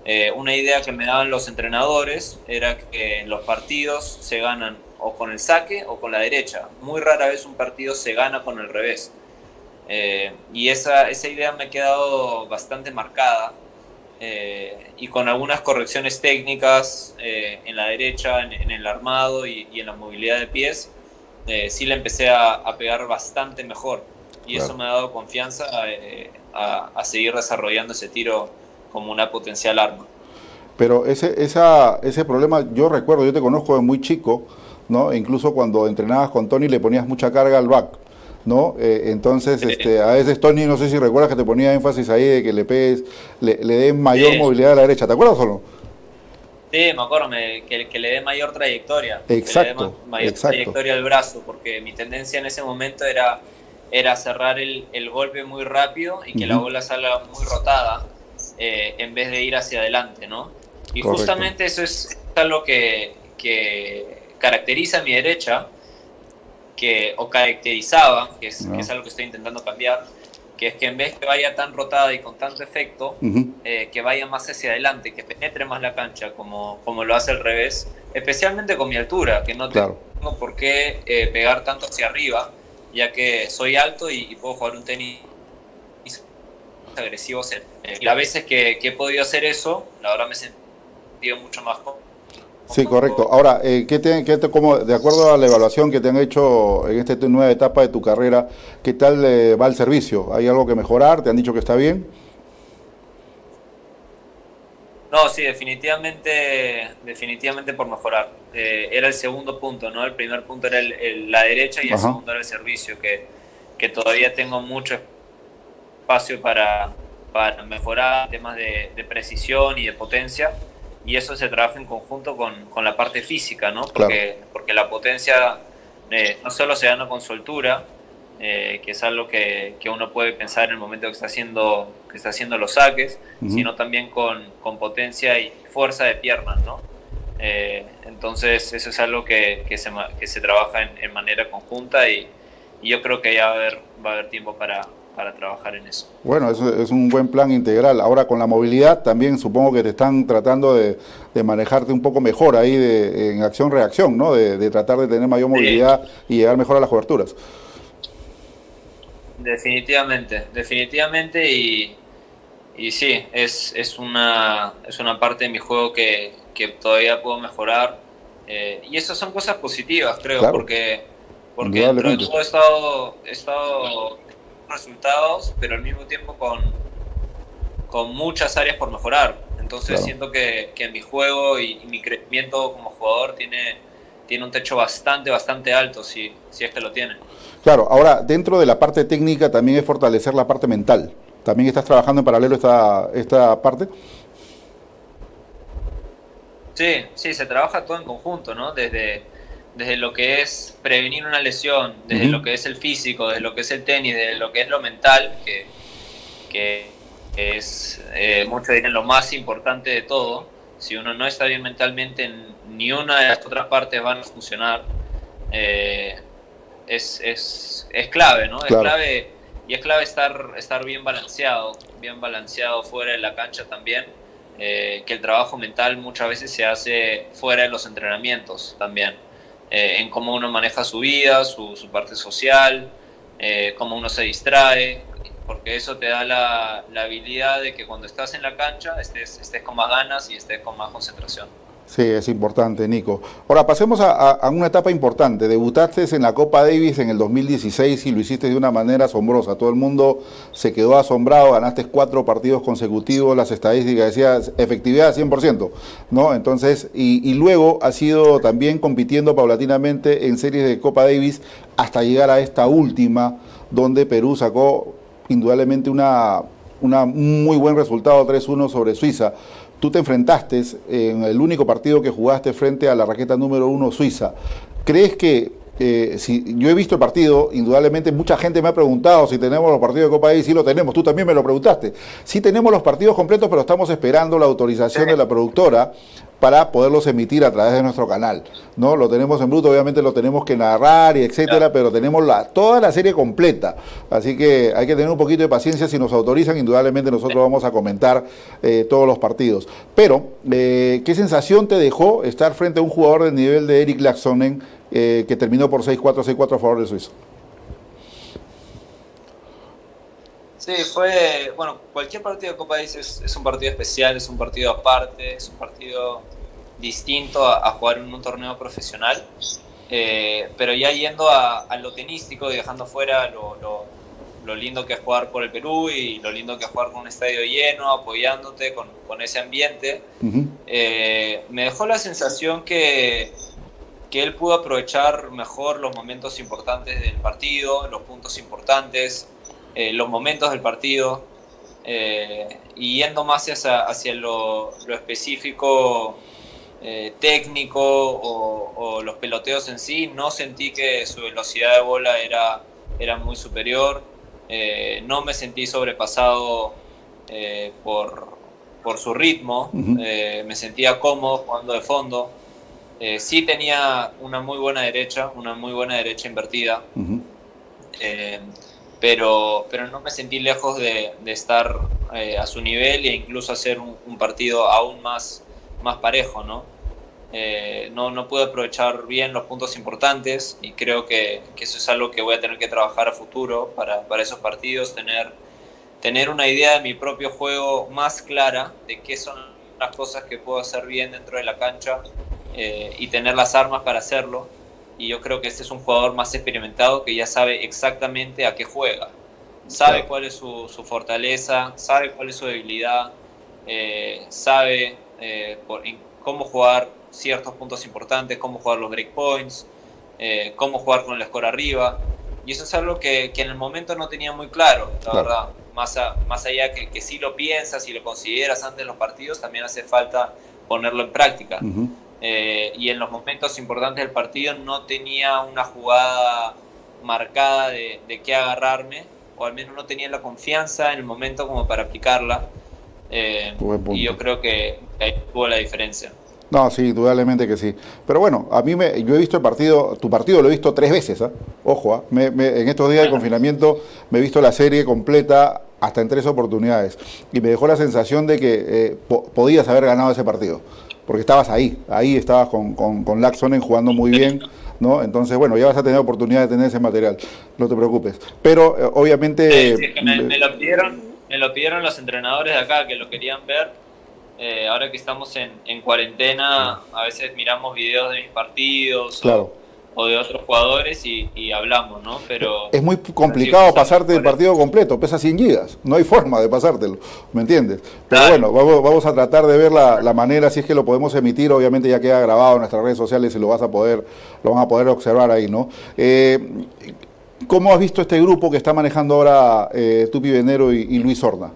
Eh, una idea que me daban los entrenadores era que en los partidos se ganan o con el saque o con la derecha. Muy rara vez un partido se gana con el revés. Eh, y esa, esa idea me ha quedado bastante marcada eh, y con algunas correcciones técnicas en la derecha, en, el armado y, en la movilidad de pies, sí le empecé a, a pegar bastante mejor y eso me ha dado confianza eh, a, seguir desarrollando ese tiro como una potencial arma. Pero ese, esa, ese problema, yo recuerdo, yo te conozco de muy chico, ¿no? Incluso cuando entrenabas con Tony le ponías mucha carga al back, ¿no? Eh, entonces, este, a veces Tony, no sé si recuerdas que te ponía énfasis ahí de que le pegues, le, le des mayor movilidad a la derecha, ¿te acuerdas o no? Sí, me acuerdo, que, que, le dé mayor trayectoria. Exacto. mayor trayectoria al brazo, porque mi tendencia en ese momento era era cerrar el, el golpe muy rápido y que la bola salga muy rotada eh, en vez de ir hacia adelante, ¿no? Y justamente eso es algo que, que caracteriza a mi derecha, que, o caracterizaba, que es, que es, algo que estoy intentando cambiar, que es que en vez que vaya tan rotada y con tanto efecto, eh, que vaya más hacia adelante, que penetre más la cancha, como, como lo hace al revés, especialmente con mi altura, que no tengo por qué eh, pegar tanto hacia arriba, ya que soy alto y, puedo jugar un tenis agresivo. Y las veces que, he podido hacer eso, la verdad me he sentido mucho más Sí, correcto. Ahora, eh, ¿qué te, qué como, de acuerdo a la evaluación que te han hecho en esta nueva etapa de tu carrera, ¿qué tal eh, va el servicio? ¿Hay algo que mejorar? ¿Te han dicho que está bien? No, sí, definitivamente, definitivamente por mejorar. Eh, era el segundo punto, ¿no? El primer punto era la derecha y el segundo era el servicio, que, que todavía tengo mucho espacio para, para mejorar temas de, de precisión y de potencia y eso se trabaja en conjunto con, con la parte física, ¿no? Porque, porque la potencia eh, no solo se gana con soltura, eh, que es algo que, que, uno puede pensar en el momento que está haciendo, que está haciendo los saques, sino también con, con, potencia y fuerza de piernas, ¿no? Eh, entonces eso es algo que, que, se, que se trabaja en, en manera conjunta y, y, yo creo que ya va a haber, va a haber tiempo para, para trabajar en eso. Bueno, eso es un buen plan integral. Ahora con la movilidad también supongo que te están tratando de, manejarte un poco mejor ahí de, en acción-reacción, ¿no? De, tratar de tener mayor movilidad y llegar mejor a las coberturas. Definitivamente, definitivamente y, y sí, es, es, una, es una parte de mi juego que, que todavía puedo mejorar. Eh, y eso son cosas positivas, creo, porque, porque dentro de todo he estado, he estado resultados, pero al mismo tiempo con, con muchas áreas por mejorar. Entonces siento que, que, mi juego y, mi crecimiento como jugador tiene, tiene un techo bastante, bastante alto, si, si es que lo tiene. Claro, ahora dentro de la parte técnica también es fortalecer la parte mental. ¿También estás trabajando en paralelo esta, esta parte? Sí, sí, se trabaja todo en conjunto, ¿no? Desde, desde lo que es prevenir una lesión, desde lo que es el físico, desde lo que es el tenis, desde lo que es lo mental, que, que es, eh, muchos dirían, lo más importante de todo. Si uno no está bien mentalmente, ni una de las otras partes van a funcionar. Eh, es, es, es, clave, ¿no? Es clave y es clave estar, estar bien balanceado, bien balanceado fuera de la cancha también. Eh, que el trabajo mental muchas veces se hace fuera de los entrenamientos también. Eh, en cómo uno maneja su vida, su, parte social, eh, cómo uno se distrae, porque eso te da la, la, habilidad de que cuando estás en la cancha estés, estés con más ganas y estés con más concentración. Sí, es importante, Nico. Ahora pasemos a, una etapa importante. Debutaste en la Copa Davis en el 2016 y lo hiciste de una manera asombrosa. Todo el mundo se quedó asombrado, ganaste cuatro partidos consecutivos, las estadísticas decían efectividad 100%, ¿no? Entonces, y, y luego has sido también compitiendo paulatinamente en series de Copa Davis hasta llegar a esta última, donde Perú sacó indudablemente una, una, un muy buen resultado 3-1 sobre Suiza tú te enfrentaste en el único partido que jugaste frente a la raqueta número uno Suiza. ¿Crees que eh, si yo he visto el partido, indudablemente mucha gente me ha preguntado si tenemos los partidos de Copa Davis, sí lo tenemos, tú también me lo preguntaste. Sí tenemos los partidos completos, pero estamos esperando la autorización de la productora para poderlos emitir a través de nuestro canal. ¿no? Lo tenemos en bruto, obviamente lo tenemos que narrar y etcétera, pero tenemos la, toda la serie completa. Así que hay que tener un poquito de paciencia. Si nos autorizan, indudablemente nosotros vamos a comentar eh, todos los partidos. Pero, eh, ¿qué sensación te dejó estar frente a un jugador del nivel de Eric Laxonen eh, que terminó por 6-4, 6-4 a favor del Suizo? Sí, fue, bueno, cualquier partido de Copa Davis es, un partido especial, es un partido aparte, es un partido distinto a, jugar en un torneo profesional, eh, pero ya yendo a, lo tenístico y dejando fuera lo, lo, lindo que es jugar por el Perú y lo lindo que es jugar con un estadio lleno, apoyándote con, con ese ambiente, eh, me dejó la sensación que, que él pudo aprovechar mejor los momentos importantes del partido, los puntos importantes, eh, los momentos del partido eh, y yendo más hacia, hacia lo, específico eh, técnico o, los peloteos en sí, no sentí que su velocidad de bola era, era muy superior, no me sentí sobrepasado por, por, su ritmo, me sentía cómodo jugando de fondo. sí tenía una muy buena derecha, una muy buena derecha invertida pero, pero no me sentí lejos de, estar eh, a su nivel e incluso hacer un, partido aún más, más parejo, ¿no? Eh, ¿no? No pude aprovechar bien los puntos importantes y creo que, eso es algo que voy a tener que trabajar a futuro para, para, esos partidos, tener, tener una idea de mi propio juego más clara, de qué son las cosas que puedo hacer bien dentro de la cancha eh, y tener las armas para hacerlo. Y yo creo que este es un jugador más experimentado que ya sabe exactamente a qué juega. Sabe cuál es su, fortaleza, sabe cuál es su debilidad, eh, sabe eh, cómo jugar ciertos puntos importantes, cómo jugar los breakpoints, eh, cómo jugar con el score arriba. Y eso es algo que, que en el momento no tenía muy claro, la verdad. Más, más allá que, que si lo piensas y lo consideras antes de los partidos, también hace falta ponerlo en práctica. Eh, y en los momentos importantes del partido no tenía una jugada marcada de, de qué agarrarme, o al menos no tenía la confianza en el momento como para aplicarla. Eh, y yo creo que ahí tuvo la diferencia. No, sí, indudablemente que sí. Pero bueno, a mí me, yo he visto el partido, tu partido lo he visto tres veces, ¿ah? ojo, ¿ah? en estos días de confinamiento me he visto la serie completa hasta en tres oportunidades y me dejó la sensación de que eh, podías haber ganado ese partido, porque estabas ahí, ahí estabas con, con, con Laxonen jugando muy bien. ¿No? Entonces, bueno, ya vas a tener oportunidad de tener ese material, no te preocupes. Pero eh, obviamente... me, lo pidieron, me lo pidieron los entrenadores de acá que lo querían ver eh, ahora que estamos en, en, cuarentena, a veces miramos videos de mis partidos o, de otros jugadores y, hablamos, ¿no? Pero es muy complicado pasarte el partido completo, pesa 100 gigas, no hay forma de pasártelo, ¿me entiendes? Pero bueno, vamos, vamos, a tratar de ver la, la, manera, si es que lo podemos emitir, obviamente ya queda grabado en nuestras redes sociales y lo vas a poder, lo van a poder observar ahí, ¿no? Eh, ¿Cómo has visto este grupo que está manejando ahora eh, Tupi Venero y, y Luis Horna?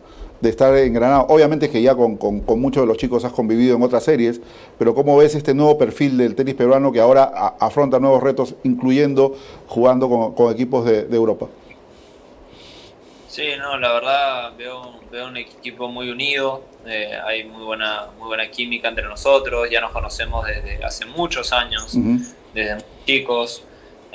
De estar en Granada. Obviamente que ya con, muchos de los chicos has convivido en otras series, pero ¿cómo ves este nuevo perfil del tenis peruano que ahora afronta nuevos retos, incluyendo jugando con, equipos de, Europa? Sí, no, la verdad veo, veo un equipo muy unido, eh, hay muy buena, muy buena química entre nosotros, ya nos conocemos desde hace muchos años, desde chicos.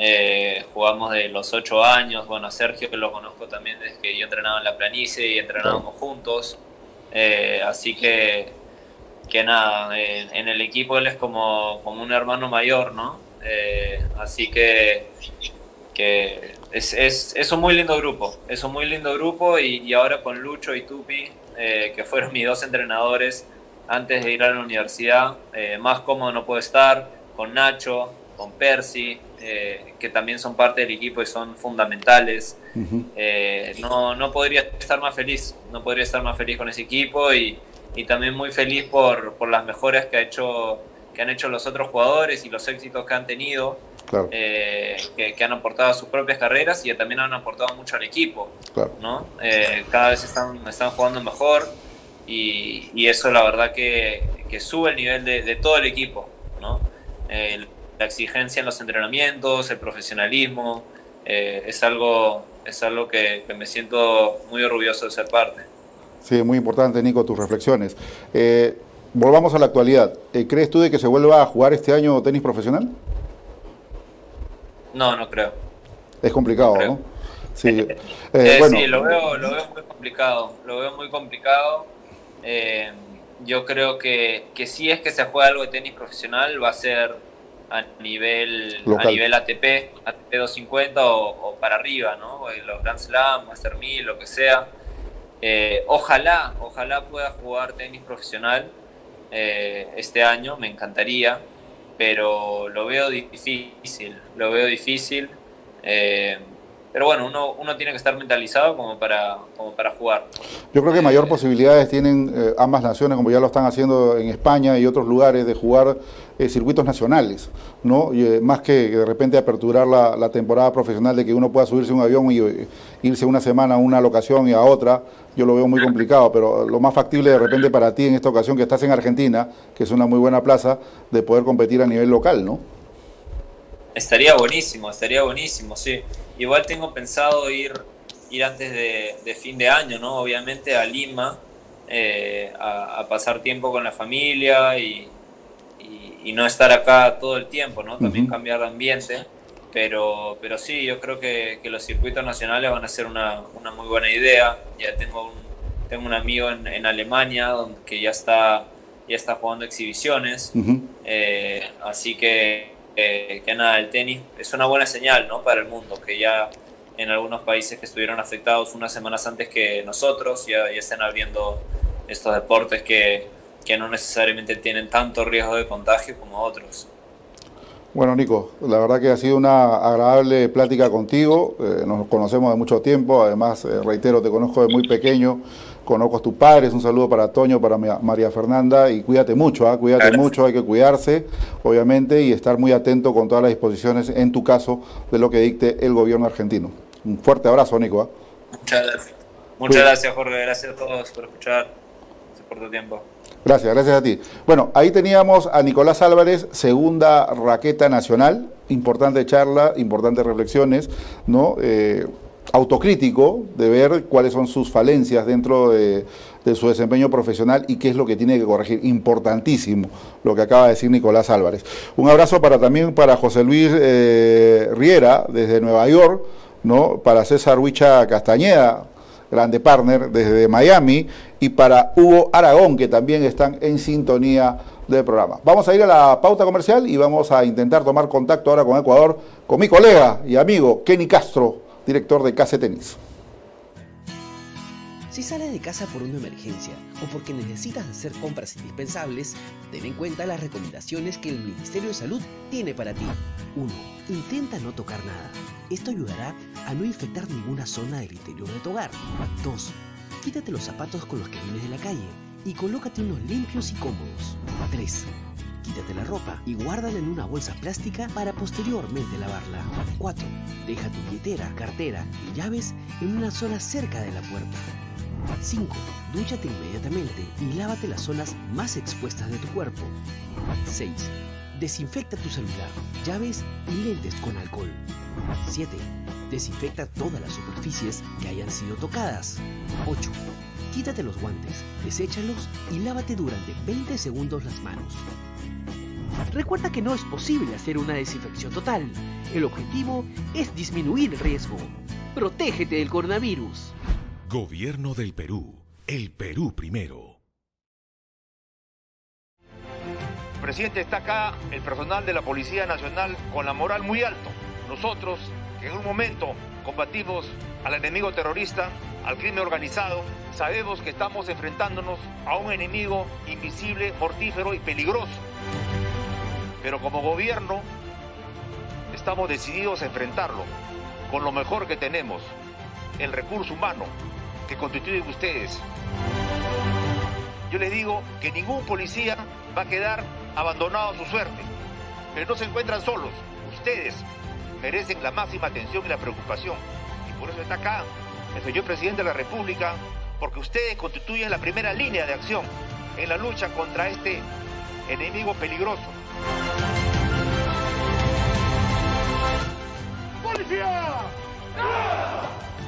Eh, jugamos de los ocho años, bueno, a Sergio que lo conozco también desde que yo entrenaba en la planicie y entrenábamos juntos. Eh, así que, que nada, en el equipo él es como, como un hermano mayor, ¿no? Eh, así que, que es, es, es, un muy lindo grupo, es un muy lindo grupo y, y ahora con Lucho y Tupi, que fueron mis dos entrenadores antes de ir a la universidad, más cómodo no puedo estar, con Nacho, con Percy, eh, que también son parte del equipo y son fundamentales. Eh, no, no podría estar más feliz, no podría estar más feliz con ese equipo y, y también muy feliz por, por, las mejoras que, ha hecho, que han hecho los otros jugadores y los éxitos que han tenido. Eh, que, han aportado a sus propias carreras y también han aportado mucho al equipo. ¿no? cada vez están, están jugando mejor y, y, eso la verdad que, que sube el nivel de, de todo el equipo. ¿no? La exigencia en los entrenamientos, el profesionalismo, eh, es algo, es algo que, me siento muy orgulloso de ser parte. Sí, muy importante, Nico, tus reflexiones. Eh, volvamos a la actualidad. Eh, ¿Crees tú de que se vuelva a jugar este año tenis profesional? No, no creo. Es complicado, ¿no? Sí, sí lo, veo, lo veo muy complicado. Lo veo muy complicado. yo creo que, que si es que se juega algo de tenis profesional, va a ser a nivel, a nivel ATP, ATP 250 o, para arriba, ¿no? Los Grand Slam, Master 1000, lo que sea. Eh, ojalá, ojalá pueda jugar tenis profesional eh, este año, me encantaría, pero lo veo difícil, lo veo difícil. Eh, pero bueno, uno, uno tiene que estar mentalizado como para, como para jugar. Yo creo que mayor posibilidades tienen ambas naciones, como ya lo están haciendo en España y otros lugares, de jugar eh, circuitos nacionales, ¿no? Eh, más que de repente aperturar la, temporada profesional de que uno pueda subirse a un avión y irse una semana a una locación y a otra, yo lo veo muy complicado, pero lo más factible de repente para ti en esta ocasión que estás en Argentina, que es una muy buena plaza, de poder competir a nivel local, ¿no? Estaría buenísimo, estaría buenísimo, sí. Igual tengo pensado ir, ir antes de, fin de año, ¿no? Obviamente a Lima, a, pasar tiempo con la familia y, y, no estar acá todo el tiempo, ¿no? También cambiar de ambiente. Pero, pero sí, yo creo que, los circuitos nacionales van a ser una, una, muy buena idea. Ya tengo un, tengo un amigo en, en Alemania donde, que ya está, ya está jugando exhibiciones. Eh, así que que nada, el tenis es una buena señal ¿no? para el mundo, que ya en algunos países que estuvieron afectados unas semanas antes que nosotros ya, ya estén abriendo estos deportes que, que no necesariamente tienen tanto riesgo de contagio como otros. Bueno, Nico, la verdad que ha sido una agradable plática contigo. Eh, nos conocemos de mucho tiempo, además, eh, reitero, te conozco de muy pequeño, conozco a tus padres. Un saludo para Toño, para María Fernanda y cuídate mucho, ¿ah? cuídate mucho, hay que cuidarse, obviamente, y estar muy atento con todas las disposiciones, en tu caso, de lo que dicte el gobierno argentino. Un fuerte abrazo, Nico. ¿ah? Muchas gracias. Muchas gracias, Jorge. Gracias a todos por escuchar. Gracias por tu tiempo. Gracias, gracias a ti. Bueno, ahí teníamos a Nicolás Álvarez, segunda raqueta nacional, importante charla, importantes reflexiones, ¿no? Eh, autocrítico de ver cuáles son sus falencias dentro de, su desempeño profesional y qué es lo que tiene que corregir. Importantísimo lo que acaba de decir Nicolás Álvarez. Un abrazo para también para José Luis eh, Riera desde Nueva York, ¿no? para César Huicha Castañeda, grande partner desde Miami, y para Hugo Aragón, que también están en sintonía del programa. Vamos a ir a la pauta comercial y vamos a intentar tomar contacto ahora con Ecuador, con mi colega y amigo Kenny Castro, director de Case Tenis. Si sales de casa por una emergencia o porque necesitas hacer compras indispensables, ten en cuenta las recomendaciones que el Ministerio de Salud tiene para ti. 1. Intenta no tocar nada. Esto ayudará a no infectar ninguna zona del interior de tu hogar. 2. Quítate los zapatos con los que vienes de la calle y colócate unos limpios y cómodos. 3. Quítate la ropa y guárdala en una bolsa plástica para posteriormente lavarla. 4. Deja tu billetera, cartera y llaves en una zona cerca de la puerta. 5. Dúchate inmediatamente y lávate las zonas más expuestas de tu cuerpo. 6. Desinfecta tu celular, llaves y lentes con alcohol. 7. Desinfecta todas las superficies que hayan sido tocadas. 8. Quítate los guantes, deséchalos y lávate durante 20 segundos las manos. Recuerda que no es posible hacer una desinfección total. El objetivo es disminuir el riesgo. Protégete del coronavirus. Gobierno del Perú. El Perú primero. Presidente, está acá el personal de la Policía Nacional con la moral muy alto. Nosotros, que en un momento combatimos al enemigo terrorista, al crimen organizado, sabemos que estamos enfrentándonos a un enemigo invisible, mortífero y peligroso. Pero como gobierno estamos decididos a enfrentarlo con lo mejor que tenemos, el recurso humano, que constituyen ustedes. Yo les digo que ningún policía va a quedar abandonado a su suerte, pero no se encuentran solos. Ustedes merecen la máxima atención y la preocupación. Y por eso está acá el señor presidente de la República, porque ustedes constituyen la primera línea de acción en la lucha contra este enemigo peligroso. ¡Policía!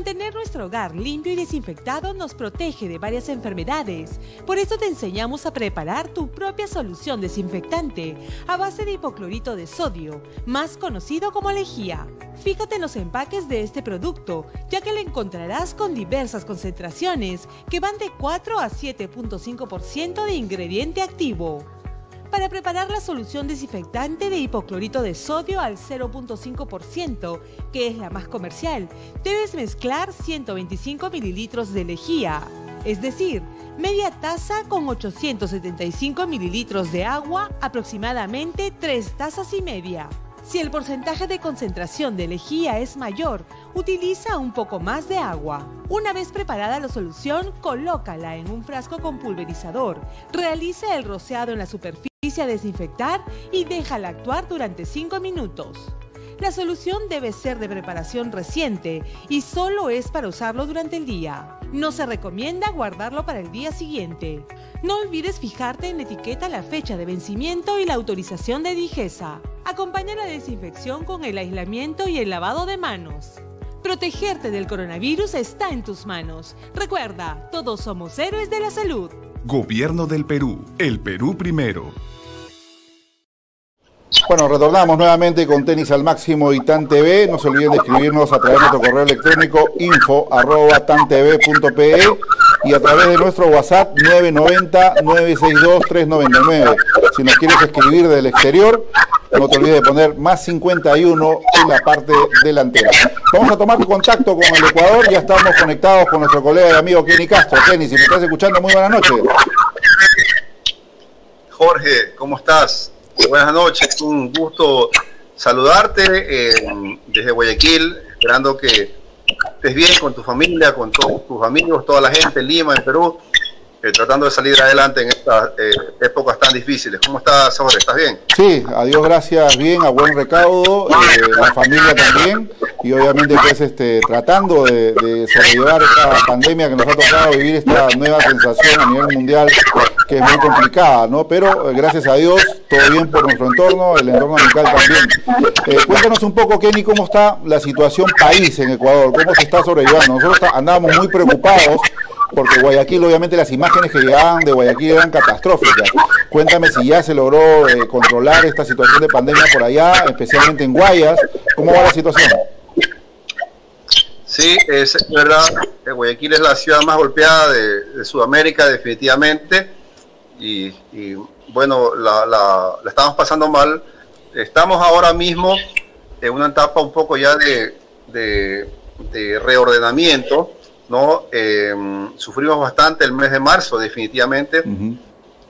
Mantener nuestro hogar limpio y desinfectado nos protege de varias enfermedades. Por eso te enseñamos a preparar tu propia solución desinfectante a base de hipoclorito de sodio, más conocido como lejía. Fíjate en los empaques de este producto, ya que lo encontrarás con diversas concentraciones que van de 4 a 7.5% de ingrediente activo. Para preparar la solución desinfectante de hipoclorito de sodio al 0.5%, que es la más comercial, debes mezclar 125 mililitros de lejía, es decir, media taza con 875 mililitros de agua, aproximadamente 3 tazas y media. Si el porcentaje de concentración de lejía es mayor, utiliza un poco más de agua. Una vez preparada la solución, colócala en un frasco con pulverizador. Realiza el rociado en la superficie a desinfectar y déjala actuar durante 5 minutos. La solución debe ser de preparación reciente y solo es para usarlo durante el día. No se recomienda guardarlo para el día siguiente. No olvides fijarte en la etiqueta la fecha de vencimiento y la autorización de Digesa. Acompaña la desinfección con el aislamiento y el lavado de manos. Protegerte del coronavirus está en tus manos. Recuerda, todos somos héroes de la salud. Gobierno del Perú. El Perú primero. Bueno, retornamos nuevamente con Tenis al Máximo y TAN TV. No se olviden de escribirnos a través de nuestro correo electrónico info tantv.pe y a través de nuestro WhatsApp 990-962-399. Si nos quieres escribir del exterior, no te olvides de poner más 51 en la parte delantera. Vamos a tomar contacto con el Ecuador. Ya estamos conectados con nuestro colega y amigo Kenny Castro. Kenny, si me estás escuchando, muy buenas noches. Jorge, ¿cómo estás? Buenas noches, un gusto saludarte eh, desde Guayaquil, esperando que estés bien con tu familia, con todos tus amigos, toda la gente en Lima, en Perú, eh, tratando de salir adelante en estas eh, épocas tan difíciles. ¿Cómo estás, Jorge? ¿Estás bien? Sí, adiós, gracias, bien, a buen recaudo, la familia también, y obviamente pues este, tratando de, de sobrellevar esta pandemia que nos ha tocado vivir esta nueva sensación a nivel mundial que es muy complicada, ¿no? Pero gracias a Dios, todo bien por nuestro entorno, el entorno amical también. cuéntanos un poco, Kenny, cómo está la situación país en Ecuador, cómo se está sobrellevando. Nosotros andábamos muy preocupados porque Guayaquil, obviamente las imágenes que llegaban de Guayaquil eran catastróficas. Cuéntame si ya se logró eh, controlar esta situación de pandemia por allá, especialmente en Guayas. ¿Cómo va la situación? Sí, es verdad, Guayaquil es la ciudad más golpeada de, Sudamérica, definitivamente. Y, bueno, la, estamos pasando mal. Estamos ahora mismo en una etapa un poco ya de reordenamiento ¿no? Eh, sufrimos bastante el mes de marzo, definitivamente.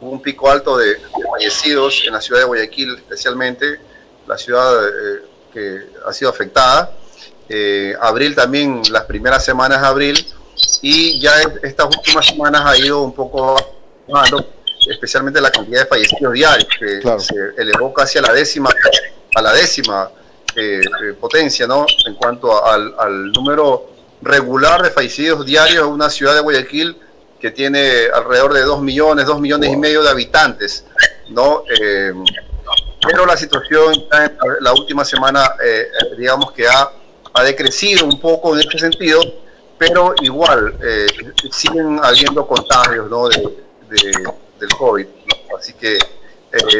Hubo un pico alto de, fallecidos en la ciudad de Guayaquil, especialmente, la ciudad eh, que ha sido afectada. Eh, abril también, las primeras semanas de abril, y ya estas últimas semanas ha ido un poco bajando, especialmente la cantidad de fallecidos diarios, que se elevó casi a la décima, a la décima potencia, ¿no? En cuanto al, al número regular de fallecidos diarios en una ciudad de Guayaquil que tiene alrededor de 2 millones, 2 millones y medio de habitantes, ¿no? Eh, pero la situación en la última semana, eh, digamos que ha, ha, decrecido un poco en este sentido, pero igual eh, siguen habiendo contagios ¿no? de, del COVID. Así que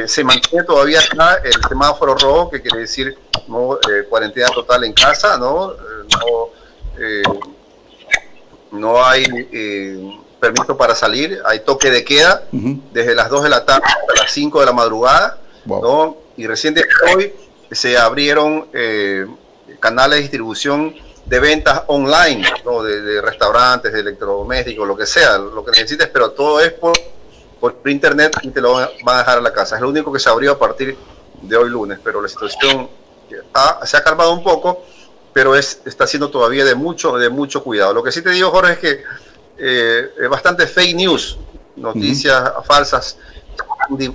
se mantiene todavía el semáforo rojo, que quiere decir ¿no? cuarentena total en casa, ¿no? no eh, no hay eh, permiso para salir, hay toque de queda desde las 2 de la tarde hasta las 5 de la madrugada, ¿no? y recientemente hoy se abrieron eh, canales de distribución de ventas online, ¿no? de, restaurantes, de electrodomésticos, lo que sea, lo que necesites, pero todo es por, por internet y te lo van a dejar a la casa. Es lo único que se abrió a partir de hoy lunes, pero la situación se ha calmado un poco pero es, está siendo todavía de mucho, de mucho cuidado. Lo que sí te digo, Jorge, es que eh, bastante fake news, noticias falsas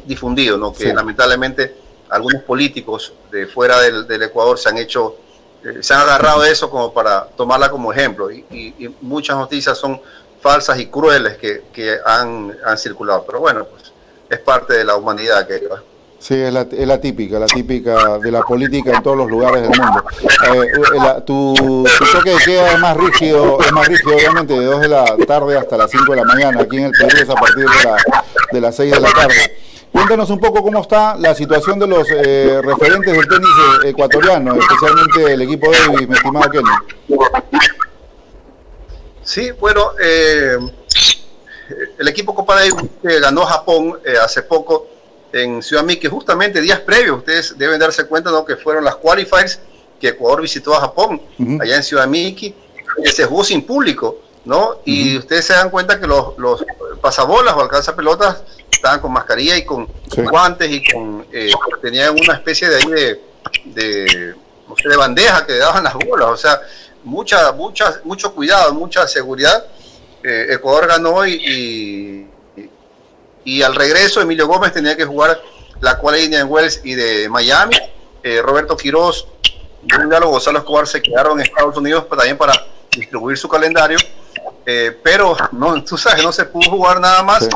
difundido, ¿no? que lamentablemente algunos políticos de fuera del, Ecuador se han hecho, eh, se han agarrado de eso como para tomarla como ejemplo, y, muchas noticias son falsas y crueles que, que han, han, circulado, pero bueno, pues es parte de la humanidad que Sí, es la, es la, típica, la típica de la política en todos los lugares del mundo. Eh, tu, toque de queda es más rígido, es más rígido obviamente de 2 de la tarde hasta las 5 de la mañana. Aquí en el Perú a partir de, la, de las 6 de la tarde. Cuéntanos un poco cómo está la situación de los eh, referentes del tenis ecuatoriano, especialmente el equipo Davis, mi estimado Kenny. Sí, bueno, eh, el equipo Copa Davis que ganó Japón hace poco en Ciudad Miki, justamente días previos, ustedes deben darse cuenta ¿no? que fueron las qualifiers que Ecuador visitó a Japón, allá en Ciudad Miki, que se jugó sin público, ¿no? Y ustedes se dan cuenta que los, los pasabolas o alcanzapelotas estaban con mascarilla y con guantes y con eh, tenían una especie de ahí de, de, no sé, de bandeja que daban las bolas, o sea, mucha, mucha, mucho cuidado, mucha seguridad. Eh, Ecuador ganó y y al regreso, Emilio Gómez tenía que jugar la cual de Wells y de Miami. Eh, Roberto Quiroz y Gonzalo Escobar se quedaron en Estados Unidos también para distribuir su calendario. Eh, pero no, tú sabes, no se pudo jugar nada más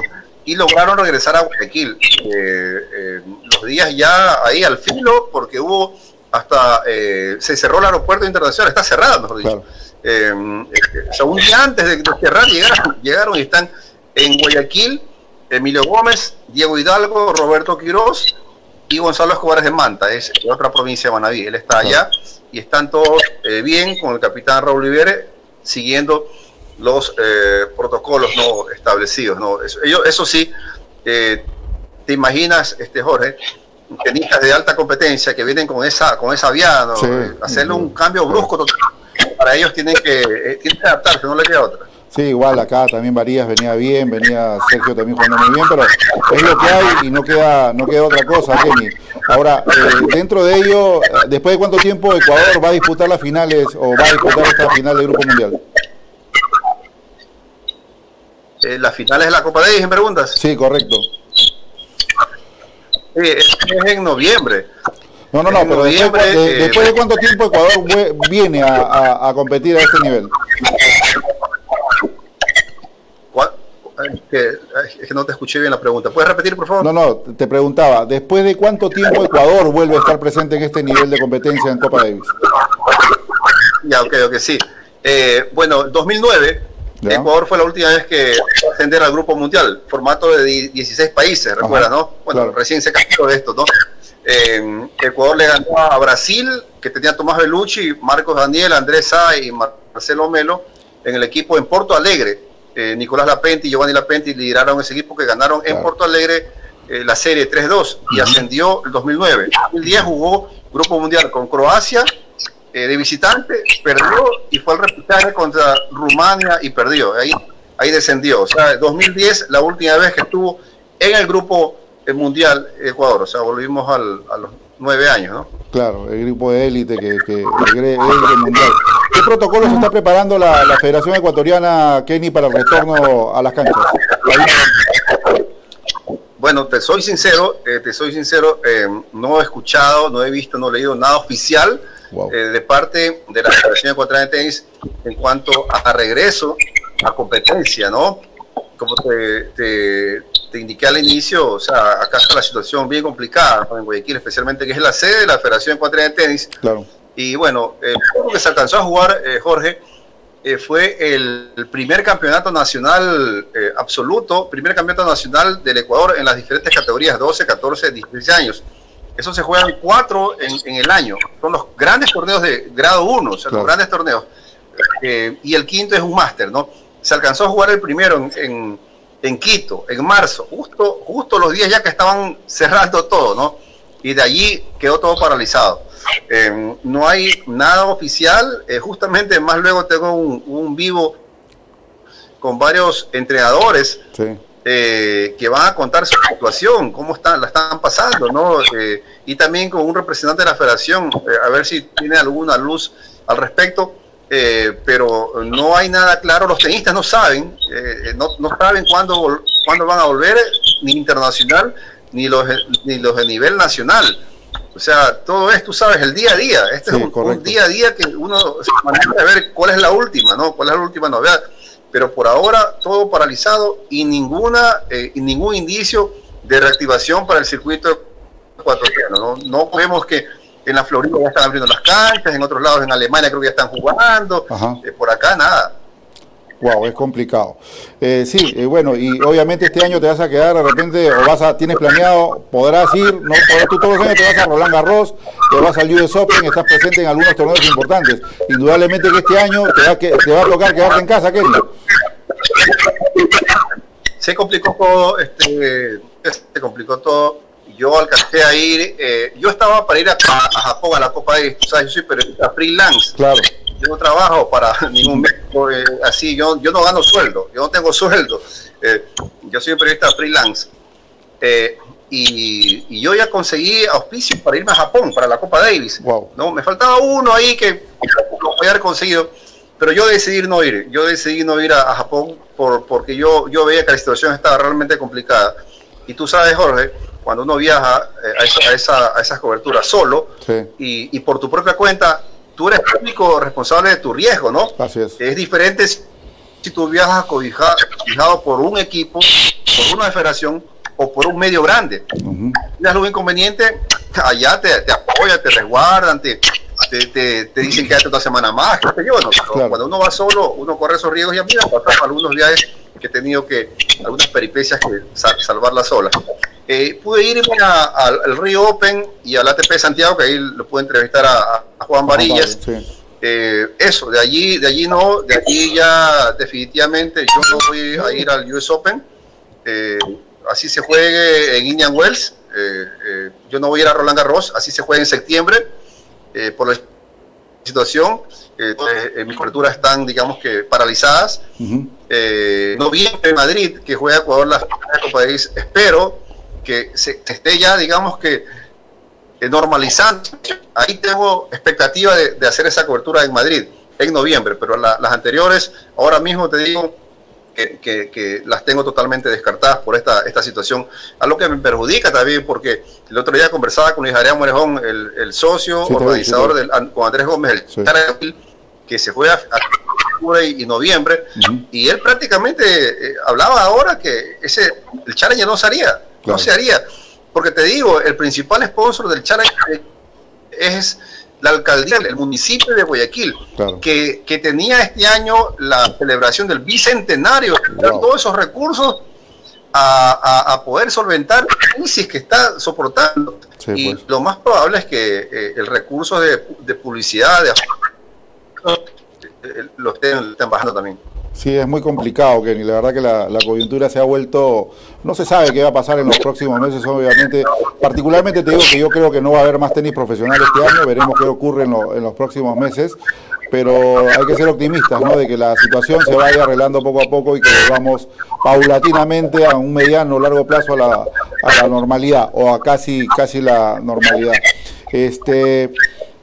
y lograron regresar a Guayaquil. Eh, los días ya ahí al filo, porque hubo hasta se cerró el aeropuerto internacional, está cerrado, mejor dicho. un día antes de, cerrar llegaron, llegaron y están en Guayaquil Emilio Gómez, Diego Hidalgo, Roberto Quiroz y Gonzalo Escobar es de Manta, es de otra provincia de Manaví. Él está allá y están todos eh, bien con el capitán Raúl Rivere siguiendo los eh, protocolos no establecidos. ¿no? Eso, eso sí, eh, te imaginas, este Jorge, tenistas de alta competencia que vienen con esa con esa vía, ¿no? hacerle un cambio brusco para ellos tienen que, tienen que adaptarse, no les queda otra. Sí, igual acá también Varías venía bien, venía Sergio también jugando muy bien, pero es lo que hay y no queda, no queda otra cosa, Kenny. Ahora, eh, dentro de ello, ¿después de cuánto tiempo Ecuador va a disputar las finales o va a disputar esta final del Grupo Mundial? Eh, ¿Las finales de la Copa Davis, en preguntas? Sí, correcto. Sí, es en noviembre. No, no, no, pero después, de, eh, después, de, cuánto tiempo Ecuador viene a competir a este nivel? Es que no te escuché bien la pregunta. ¿Puedes repetir, por favor? No, no, te preguntaba, ¿después de cuánto tiempo Ecuador vuelve a estar presente en este nivel de competencia en Copa Davis? Ya, ok, ok, sí. Eh, bueno, 2009, Ecuador fue la última vez que ascender al Grupo Mundial, formato de 16 países, recuerda, ¿no? Bueno, recién se cambió de esto, ¿no? Eh, Ecuador le ganó a Brasil, que tenía Tomás Belucci, Marcos Daniel, Andrés Sá y Marcelo Melo en el equipo en Porto Alegre eh, Nicolás Lapenti y Giovanni Lapenti lideraron ese equipo que ganaron en Porto Alegre eh, la serie 3-2 y ascendió el 2009. En 2010 jugó Grupo Mundial con Croacia eh, de visitante, perdió y fue al repechaje contra Rumania y perdió. Ahí, ahí descendió. O sea, 2010 la última vez que estuvo en el Grupo Mundial Ecuador. O sea, volvimos al, a los nueve años, ¿no? Claro, el grupo de élite que, que, mundial. ¿Qué protocolo se está preparando la, Federación Ecuatoriana, Kenny, para el retorno a las canchas? Bueno, te soy sincero, eh, te soy sincero, eh, no he escuchado, no he visto, no he leído nada oficial eh, de parte de la Federación Ecuatoriana de Tenis en cuanto a regreso a competencia, ¿no? Como te, te indiqué al inicio, o sea, acá está la situación bien complicada en Guayaquil, especialmente que es la sede de la Federación Ecuatoriana de Tenis. Claro. Y bueno, el juego que se alcanzó a jugar, eh, Jorge, eh, fue el, primer campeonato nacional eh, absoluto, primer campeonato nacional del Ecuador en las diferentes categorías, 12, 14, 16 años. Eso se juegan cuatro en, el año. Son los grandes torneos de grado 1, o sea, los grandes torneos. y el quinto es un máster, ¿no? Se alcanzó a jugar el primero en en Quito, en marzo, justo, justo los días ya que estaban cerrando todo, ¿no? Y de allí quedó todo paralizado. Em, no hay nada oficial, eh, justamente más luego tengo un, vivo con varios entrenadores eh, que van a contar su situación, cómo están, la están pasando, ¿no? Eh, y también con un representante de la federación, a ver si tiene alguna luz al respecto eh, pero no hay nada claro, los tenistas no saben, eh, no, no, saben cuándo, cuándo van a volver, ni internacional, ni los, ni los de nivel nacional. O sea, todo esto, tú sabes, el día a día. Este es un, día a día que uno se maneja a ver cuál es la última, ¿no? ¿Cuál es la última novedad? Pero por ahora todo paralizado y ninguna eh, y ningún indicio de reactivación para el circuito ecuatoriano. No, no vemos que en la Florida ya están abriendo las canchas, en otros lados en Alemania creo que ya están jugando, eh, por acá nada. Wow, es complicado. Eh, sí, eh, bueno, y obviamente este año te vas a quedar de repente, o vas a, tienes planeado, podrás ir, no, tú todos los años te vas a Roland Garros, te vas al US Open, estás presente en algunos torneos importantes. Indudablemente que este año te va, que, te va a tocar quedarte en casa, Kenny. Se complicó todo, este, se complicó todo yo alcancé a ir, eh, yo estaba para ir a, Japón a la Copa de tú sabes, yo soy periodista freelance. Claro. Yo no trabajo para ningún médico, eh, así, yo, yo no gano sueldo, yo no tengo sueldo. Eh, yo soy periodista freelance. Y, yo ya conseguí auspicios para irme a Japón, para la Copa Davis. Wow. ¿no? Me faltaba uno ahí que lo voy a haber conseguido, pero yo decidí no ir. Yo decidí no ir a, Japón por, porque yo, yo veía que la situación estaba realmente complicada. Y tú sabes, Jorge, cuando uno viaja eh, a, esa, a, esas coberturas solo y, por tu propia cuenta, tú eres público responsable de tu riesgo, ¿no? Así es. Es diferente si tú viajas cobijado, por un equipo, por una federación o por un medio grande. Uh Es lo inconveniente, allá te, te apoyan, te resguardan, te, te, te, dicen que otra semana más, Cuando uno va solo, uno corre esos riesgos y a mí me algunos viajes que he tenido que, algunas peripecias que salvarlas solas. Eh, pude irme al Río Open y al ATP Santiago, que ahí lo pude entrevistar a, Juan Varillas. Eh, eso, de allí, de allí no, de allí ya definitivamente yo no voy a ir al US Open. Eh, así se juegue en Indian Wells. yo no voy a ir a Roland Garros, así se juega en septiembre. por la situación, mis coberturas están, digamos que, paralizadas. noviembre en Madrid, que juega Ecuador la Copa Davis, espero que se, esté ya, digamos que, normalizando. Ahí tengo expectativa de, hacer esa cobertura en Madrid en noviembre, pero las anteriores, ahora mismo te digo que, las tengo totalmente descartadas por esta, esta situación, a lo que me perjudica también, porque el otro día conversaba con Luis Arián Morejón, el, socio organizador del, con Andrés Gómez, el que se fue a, octubre y, noviembre, y él prácticamente eh, hablaba ahora que ese el challenge no sería no se haría. Porque te digo, el principal sponsor del Challenge es la alcaldía, el municipio de Guayaquil, que, que, tenía este año la celebración del bicentenario, todos esos recursos a, a, poder solventar la crisis que está soportando. y pues. lo más probable es que eh, el recurso de, de publicidad de, eh, lo estén bajando también. Sí, es muy complicado, Kenny. La verdad que la, coyuntura se ha vuelto... No se sabe qué va a pasar en los próximos meses, obviamente. Particularmente te digo que yo creo que no va a haber más tenis profesional este año. Veremos qué ocurre en, los próximos meses. Pero hay que ser optimistas, ¿no? De que la situación se vaya arreglando poco a poco y que vamos paulatinamente a un mediano o largo plazo a la, a la normalidad o a casi, casi la normalidad. Este...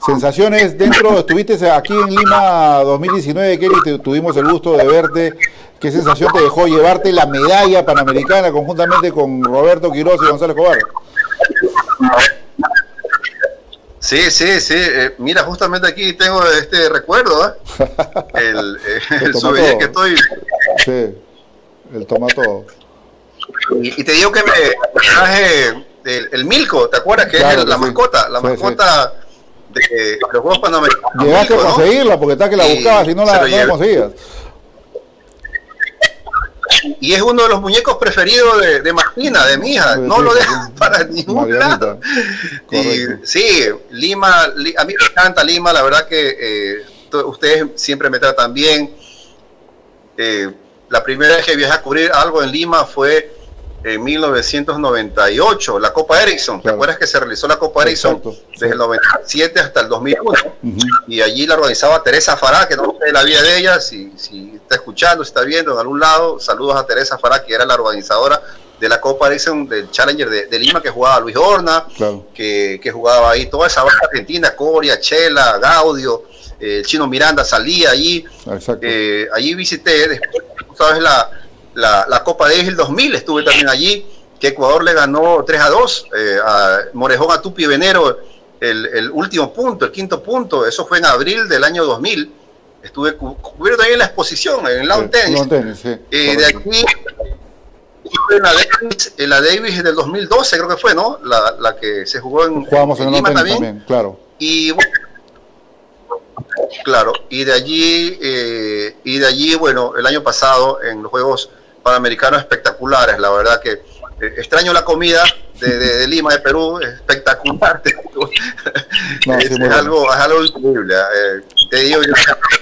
Sensaciones dentro, estuviste aquí en Lima 2019, Kelly, tuvimos el gusto de verte. ¿Qué sensación te dejó llevarte la medalla panamericana conjuntamente con Roberto Quiroz y Gonzalo Escobar? Sí, sí, sí. Eh, mira, justamente aquí tengo este recuerdo, ¿eh? El, eh, que estoy. Sí, el toma todo. Y, te digo que me traje el, Milko, ¿te acuerdas? Que es la mascota, la mascota de los Juegos Panamericanos. Llegaste a conseguirla porque está que la buscabas y no la, no conseguías. Y es uno de los muñecos preferidos de, de Martina, de mi hija. no lo dejan para ningún lado. Y, sí, Lima, a mí me encanta Lima, la verdad que eh, ustedes siempre me tratan bien. Eh, la primera vez que viajé a cubrir algo en Lima fue en 1998, la Copa Ericsson. ¿Te acuerdas que se realizó la Copa Ericsson desde el 97 hasta el 2001? Y allí la organizaba Teresa Fará, que no sé la vida de ella, si, si está escuchando, si está viendo en algún lado, saludos a Teresa Fará, que era la organizadora de la Copa Ericsson del Challenger de, Lima, que jugaba Luis Horna, que, que, jugaba ahí toda esa banda argentina, Coria, Chela, Gaudio, eh, el chino Miranda salía allí. Eh, allí visité, después, sabes, la la, la Copa de el 2000, estuve también allí, que Ecuador le ganó 3 a 2 eh, a Morejón a Tupi Venero, el, el, último punto, el quinto punto, eso fue en abril del año 2000. Estuve cubriendo también la exposición en el lawn tennis. Eh, de aquí en la, Davis, en la Davis del 2012 creo que fue, ¿no? La, la que se jugó en, Jugamos en, Lima también. claro. Y claro, y de allí, eh, y de allí, bueno, el año pasado en los Juegos panamericanos espectaculares. La verdad que eh, extraño la comida de, Lima, de Perú, es espectacular. es, algo, es algo increíble. Eh, te digo, yo,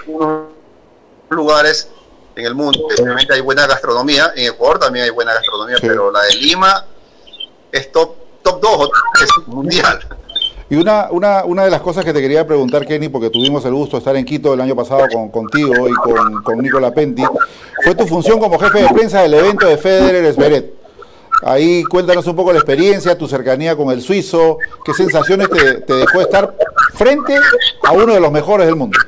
algunos lugares en el mundo, obviamente hay buena gastronomía, en Ecuador también hay buena gastronomía, pero la de Lima es top, top 2 o 3 mundial. Y una, una, una de las cosas que te quería preguntar, Kenny, porque tuvimos el gusto de estar en Quito el año pasado con, contigo y con, con Nicola Penti, fue tu función como jefe de prensa del evento de Federer Esberet. Ahí cuéntanos un poco la experiencia, tu cercanía con el suizo, qué sensaciones te, te dejó estar frente a uno de los mejores del mundo,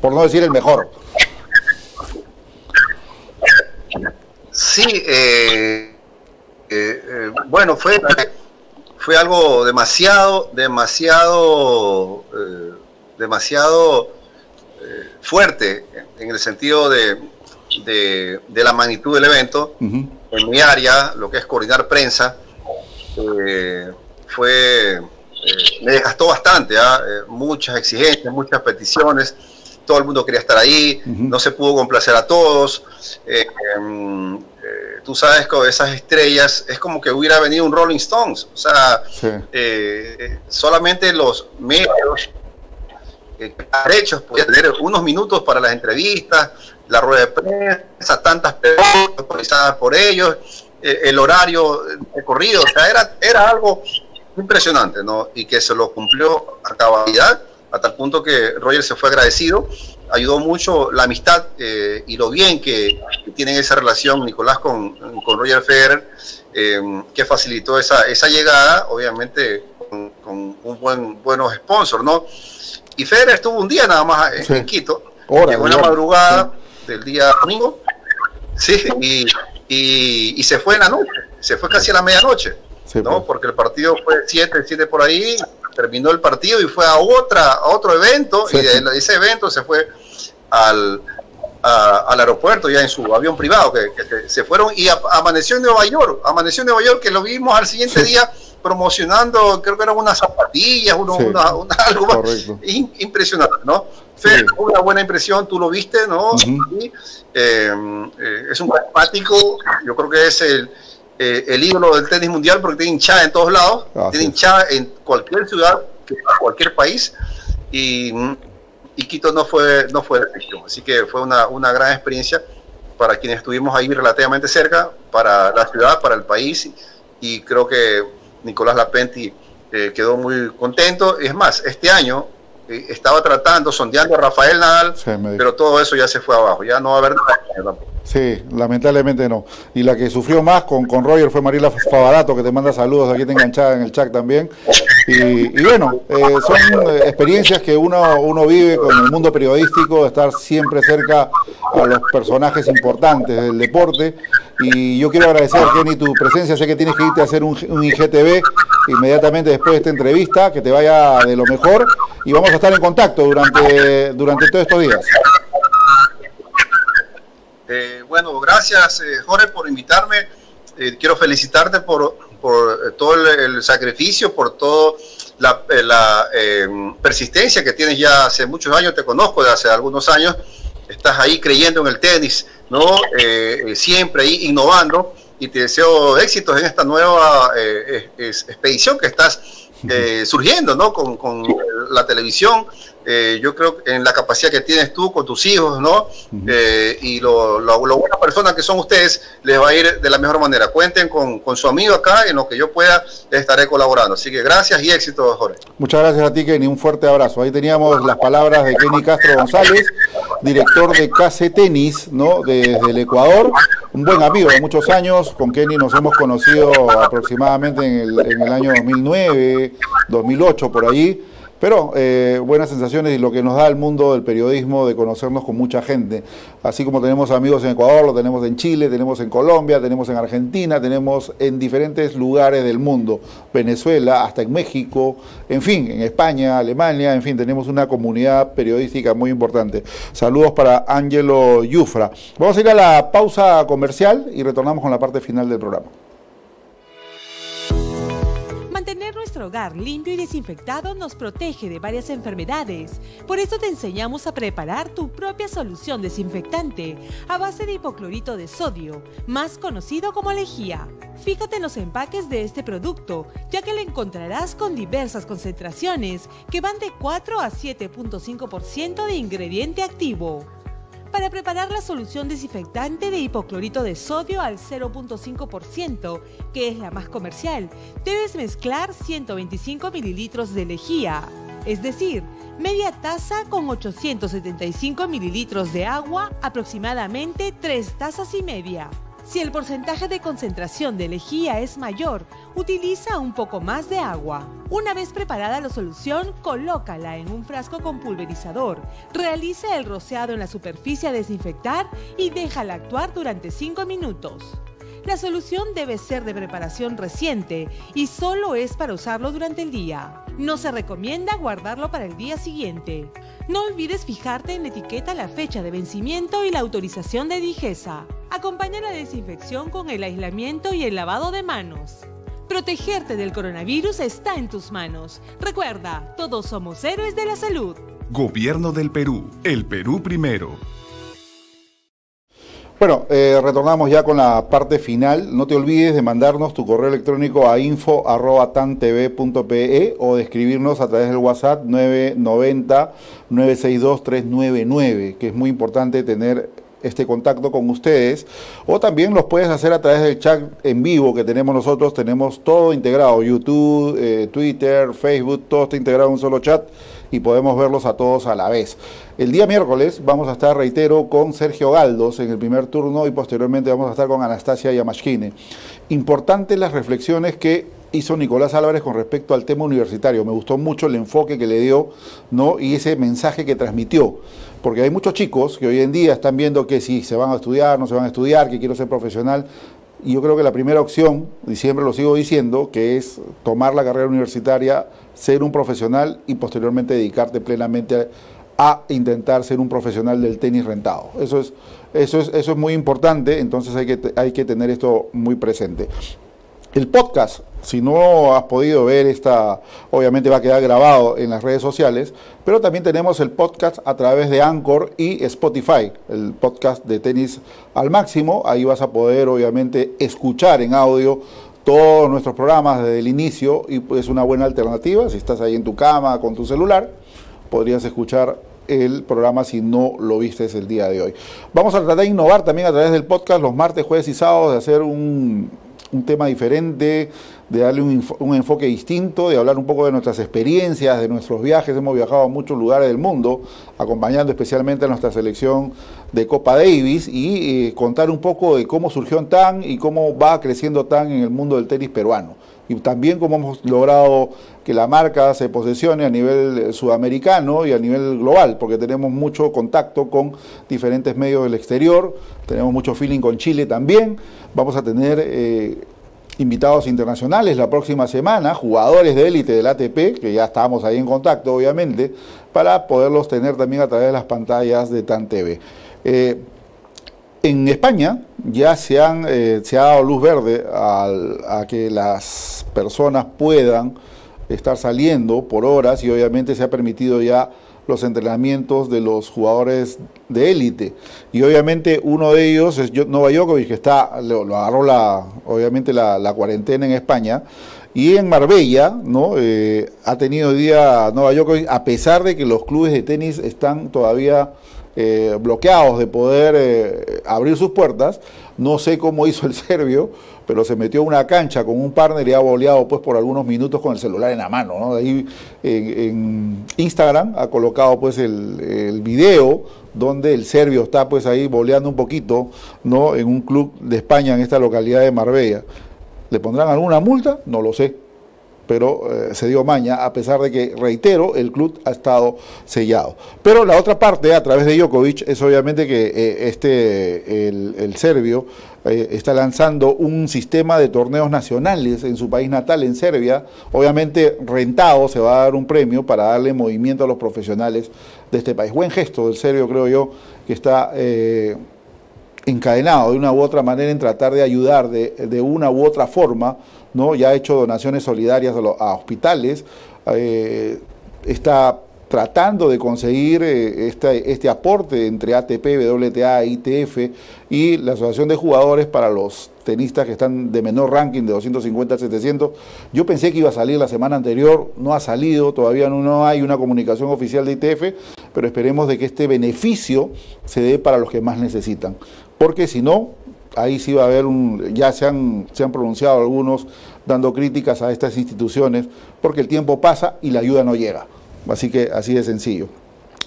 por no decir el mejor. Sí, eh, eh, eh, bueno, fue fue algo demasiado, demasiado, eh, demasiado eh, fuerte en el sentido de, de, la magnitud del evento. En mi área, lo que es coordinar prensa, eh, fue me desgastó bastante, ¿ah? muchas exigencias, muchas peticiones. todo el mundo quería estar ahí, no se pudo complacer a todos. Eh, em, eh, tú sabes que esas estrellas es como que hubiera venido un Rolling Stones, o sea, solamente los medios derechos podían tener unos minutos para las entrevistas, la rueda de prensa, tantas personas autorizadas por ellos, el horario de corrido, o sea, era, era algo impresionante, ¿no? Y que se lo cumplió a cabalidad, a tal punto que Roger se fue agradecido, ayudó mucho la amistad eh, y lo bien que, tienen esa relación Nicolás con, con Roger Federer, eh, que facilitó esa, esa llegada, obviamente con, un buen, buenos sponsors, ¿no? Y Federer estuvo un día nada más en Quito, llegó en la madrugada del día domingo, sí, y, y, y se fue en la noche, se fue casi a la medianoche. ¿no? Pues. Porque el partido fue 7, 7 por ahí, terminó el partido y fue a otra a otro evento y de ese evento se fue al, al aeropuerto ya en su avión privado que, se fueron y amaneció en Nueva York, amaneció en Nueva York que lo vimos al siguiente día promocionando, creo que eran unas zapatillas, uno, una, algo impresionante, ¿no? Fue una buena impresión, tú lo viste, ¿no? Eh, eh, es un pragmático, yo creo que es el, eh, el ídolo del tenis mundial porque tiene hinchada en todos lados, tiene hinchada en cualquier ciudad, cualquier país, y, Quito no fue, no fue excepción. Así que fue una, una gran experiencia para quienes estuvimos ahí relativamente cerca, para la ciudad, para el país, y creo que Nicolás Lapenti eh, quedó muy contento. Es más, este año eh, estaba tratando, sondeando a Rafael Nadal, pero todo eso ya se fue abajo, ya no va a haber nada Sí, lamentablemente no. Y la que sufrió más con, con Roger fue Mariela Favarato, que te manda saludos, aquí te enganchada en el chat también. Y, bueno, eh, son eh, experiencias que uno, uno vive con el mundo periodístico, estar siempre cerca a los personajes importantes del deporte. Y yo quiero agradecer, Kenny, tu presencia. Sé que tienes que irte a hacer un, un IGTV inmediatamente después de esta entrevista, que te vaya de lo mejor. Y vamos a estar en contacto durante, durante todos estos días. Eh, bueno, gracias eh, Jorge por invitarme. Eh, quiero felicitarte por, por todo el, sacrificio, por toda la, la persistencia que tienes ya hace muchos años, te conozco de hace algunos años, estás ahí creyendo en el tenis, ¿no? siempre ahí innovando y te deseo éxitos en esta nueva expedición que estás surgiendo, ¿no? Con, con la televisión eh, yo creo en la capacidad que tienes tú con tus hijos, ¿no? Eh, y lo, lo, buenas personas que son ustedes, les va a ir de la mejor manera. Cuenten con, su amigo acá, en lo que yo pueda, estaré colaborando. Así que gracias y éxito, Jorge. Muchas gracias a ti, Kenny. Un fuerte abrazo. Ahí teníamos las palabras de Kenny Castro González, director de Case Tenis, ¿no? Desde el Ecuador. Un buen amigo de muchos años. Con Kenny nos hemos conocido aproximadamente en el, en el año 2009, 2008, por ahí pero eh, buenas sensaciones y lo que nos da el mundo del periodismo de conocernos con mucha gente. Así como tenemos amigos en Ecuador, lo tenemos en Chile, tenemos en Colombia, tenemos en Argentina, tenemos en diferentes lugares del mundo, Venezuela, hasta en México, en fin, en España, Alemania, en fin, tenemos una comunidad periodística muy importante. Saludos para Angelo Yufra. Vamos a ir a la pausa comercial y retornamos con la parte final del programa. Nuestro hogar limpio y desinfectado nos protege de varias enfermedades. Por eso te enseñamos a preparar tu propia solución desinfectante a base de hipoclorito de sodio, más conocido como lejía. Fíjate en los empaques de este producto, ya que lo encontrarás con diversas concentraciones que van de 4 a 7.5% de ingrediente activo. Para preparar la solución desinfectante de hipoclorito de sodio al 0.5%, que es la más comercial, debes mezclar 125 mililitros de lejía, es decir, media taza con 875 mililitros de agua, aproximadamente 3 tazas y media. Si el porcentaje de concentración de lejía es mayor, utiliza un poco más de agua. Una vez preparada la solución, colócala en un frasco con pulverizador. Realiza el rociado en la superficie a desinfectar y déjala actuar durante 5 minutos. La solución debe ser de preparación reciente y solo es para usarlo durante el día. No se recomienda guardarlo para el día siguiente. No olvides fijarte en la etiqueta la fecha de vencimiento y la autorización de Digesa. Acompaña la desinfección con el aislamiento y el lavado de manos. Protegerte del coronavirus está en tus manos. Recuerda, todos somos héroes de la salud. Gobierno del Perú, el Perú primero. Bueno, eh, retornamos ya con la parte final. No te olvides de mandarnos tu correo electrónico a info.tantv.pe o de escribirnos a través del WhatsApp 990-962-399, que es muy importante tener este contacto con ustedes. O también los puedes hacer a través del chat en vivo que tenemos nosotros. Tenemos todo integrado, YouTube, eh, Twitter, Facebook, todo está integrado en un solo chat y podemos verlos a todos a la vez. El día miércoles vamos a estar, reitero, con Sergio Galdos en el primer turno y posteriormente vamos a estar con Anastasia Yamashkine. Importantes las reflexiones que hizo Nicolás Álvarez con respecto al tema universitario. Me gustó mucho el enfoque que le dio y ese mensaje que transmitió. Porque hay muchos chicos que hoy en día están viendo que si se van a estudiar, no se van a estudiar, que quiero ser profesional. Y yo creo que la primera opción, y siempre lo sigo diciendo, que es tomar la carrera universitaria, ser un profesional y posteriormente dedicarte plenamente a, intentar ser un profesional del tenis rentado. Eso es, eso es, eso es muy importante, entonces hay que, hay que tener esto muy presente. El podcast, si no has podido ver esta, obviamente va a quedar grabado en las redes sociales, pero también tenemos el podcast a través de Anchor y Spotify, el podcast de tenis al máximo. Ahí vas a poder obviamente escuchar en audio todos nuestros programas desde el inicio y es una buena alternativa. Si estás ahí en tu cama con tu celular, podrías escuchar el programa si no lo viste el día de hoy. Vamos a tratar de innovar también a través del podcast los martes, jueves y sábados, de hacer un un tema diferente, de darle un, enfoque distinto, de hablar un poco de nuestras experiencias, de nuestros viajes. Hemos viajado a muchos lugares del mundo, acompañando especialmente a nuestra selección de Copa Davis y eh, contar un poco de cómo surgió TAN y cómo va creciendo TAN en el mundo del tenis peruano. Y también cómo hemos logrado que la marca se posesione a nivel eh, sudamericano y a nivel global, porque tenemos mucho contacto con diferentes medios del exterior, tenemos mucho feeling con Chile también. Vamos a tener eh, invitados internacionales la próxima semana, jugadores de élite del ATP, que ya estábamos ahí en contacto, obviamente, para poderlos tener también a través de las pantallas de TAN TV. Eh, en España ya se, han, eh, se ha dado luz verde a que las personas puedan estar saliendo por horas y obviamente se ha permitido ya los entrenamientos de los jugadores de élite. Y obviamente uno de ellos es Nova Djokovic, que está, lo, agarró la, obviamente la, cuarentena en España. Y en Marbella, ¿no? Eh, ha tenido día Nova Djokovic, a pesar de que los clubes de tenis están todavía eh, bloqueados de poder eh, abrir sus puertas. No sé cómo hizo el serbio, pero se metió a una cancha con un partner y ha boleado pues por algunos minutos con el celular en la mano. ¿no? ahí en, Instagram ha colocado pues el, el, video donde el serbio está pues ahí boleando un poquito ¿no? en un club de España en esta localidad de Marbella. ¿Le pondrán alguna multa? No lo sé pero eh, se dio maña, a pesar de que, reitero, el club ha estado sellado. Pero la otra parte, a través de Djokovic, es obviamente que eh, este, el, serbio eh, está lanzando un sistema de torneos nacionales en su país natal, en Serbia. Obviamente, rentado, se va a dar un premio para darle movimiento a los profesionales de este país. Buen gesto del serbio, creo yo, que está encadenado de una u otra manera en tratar de ayudar de, de una u otra forma ¿no? ya ha hecho donaciones solidarias a, hospitales, eh, está tratando de conseguir este, este, aporte entre ATP, WTA, ITF y la Asociación de Jugadores para los tenistas que están de menor ranking de 250 a 700. Yo pensé que iba a salir la semana anterior, no ha salido, todavía no hay una comunicación oficial de ITF, pero esperemos de que este beneficio se dé para los que más necesitan, porque si no, ahí sí va a haber un, ya se han, se han pronunciado algunos dando críticas a estas instituciones, porque el tiempo pasa y la ayuda no llega. Así que así de sencillo.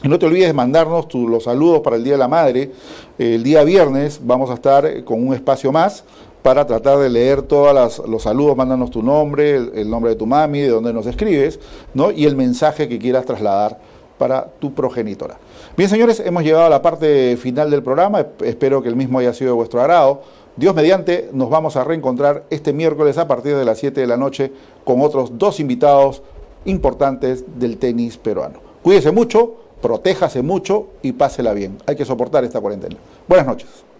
Y no te olvides de mandarnos los saludos para el Día de la Madre. El día viernes vamos a estar con un espacio más para tratar de leer todos los saludos. Mándanos tu nombre, el, nombre de tu mami, de dónde nos escribes, ¿no? y el mensaje que quieras trasladar para tu progenitora. Bien, señores, hemos llegado a la parte final del programa. Espero que el mismo haya sido de vuestro agrado. Dios mediante, nos vamos a reencontrar este miércoles a partir de las 7 de la noche con otros dos invitados importantes del tenis peruano. Cuídese mucho, protéjase mucho y pásela bien. Hay que soportar esta cuarentena. Buenas noches.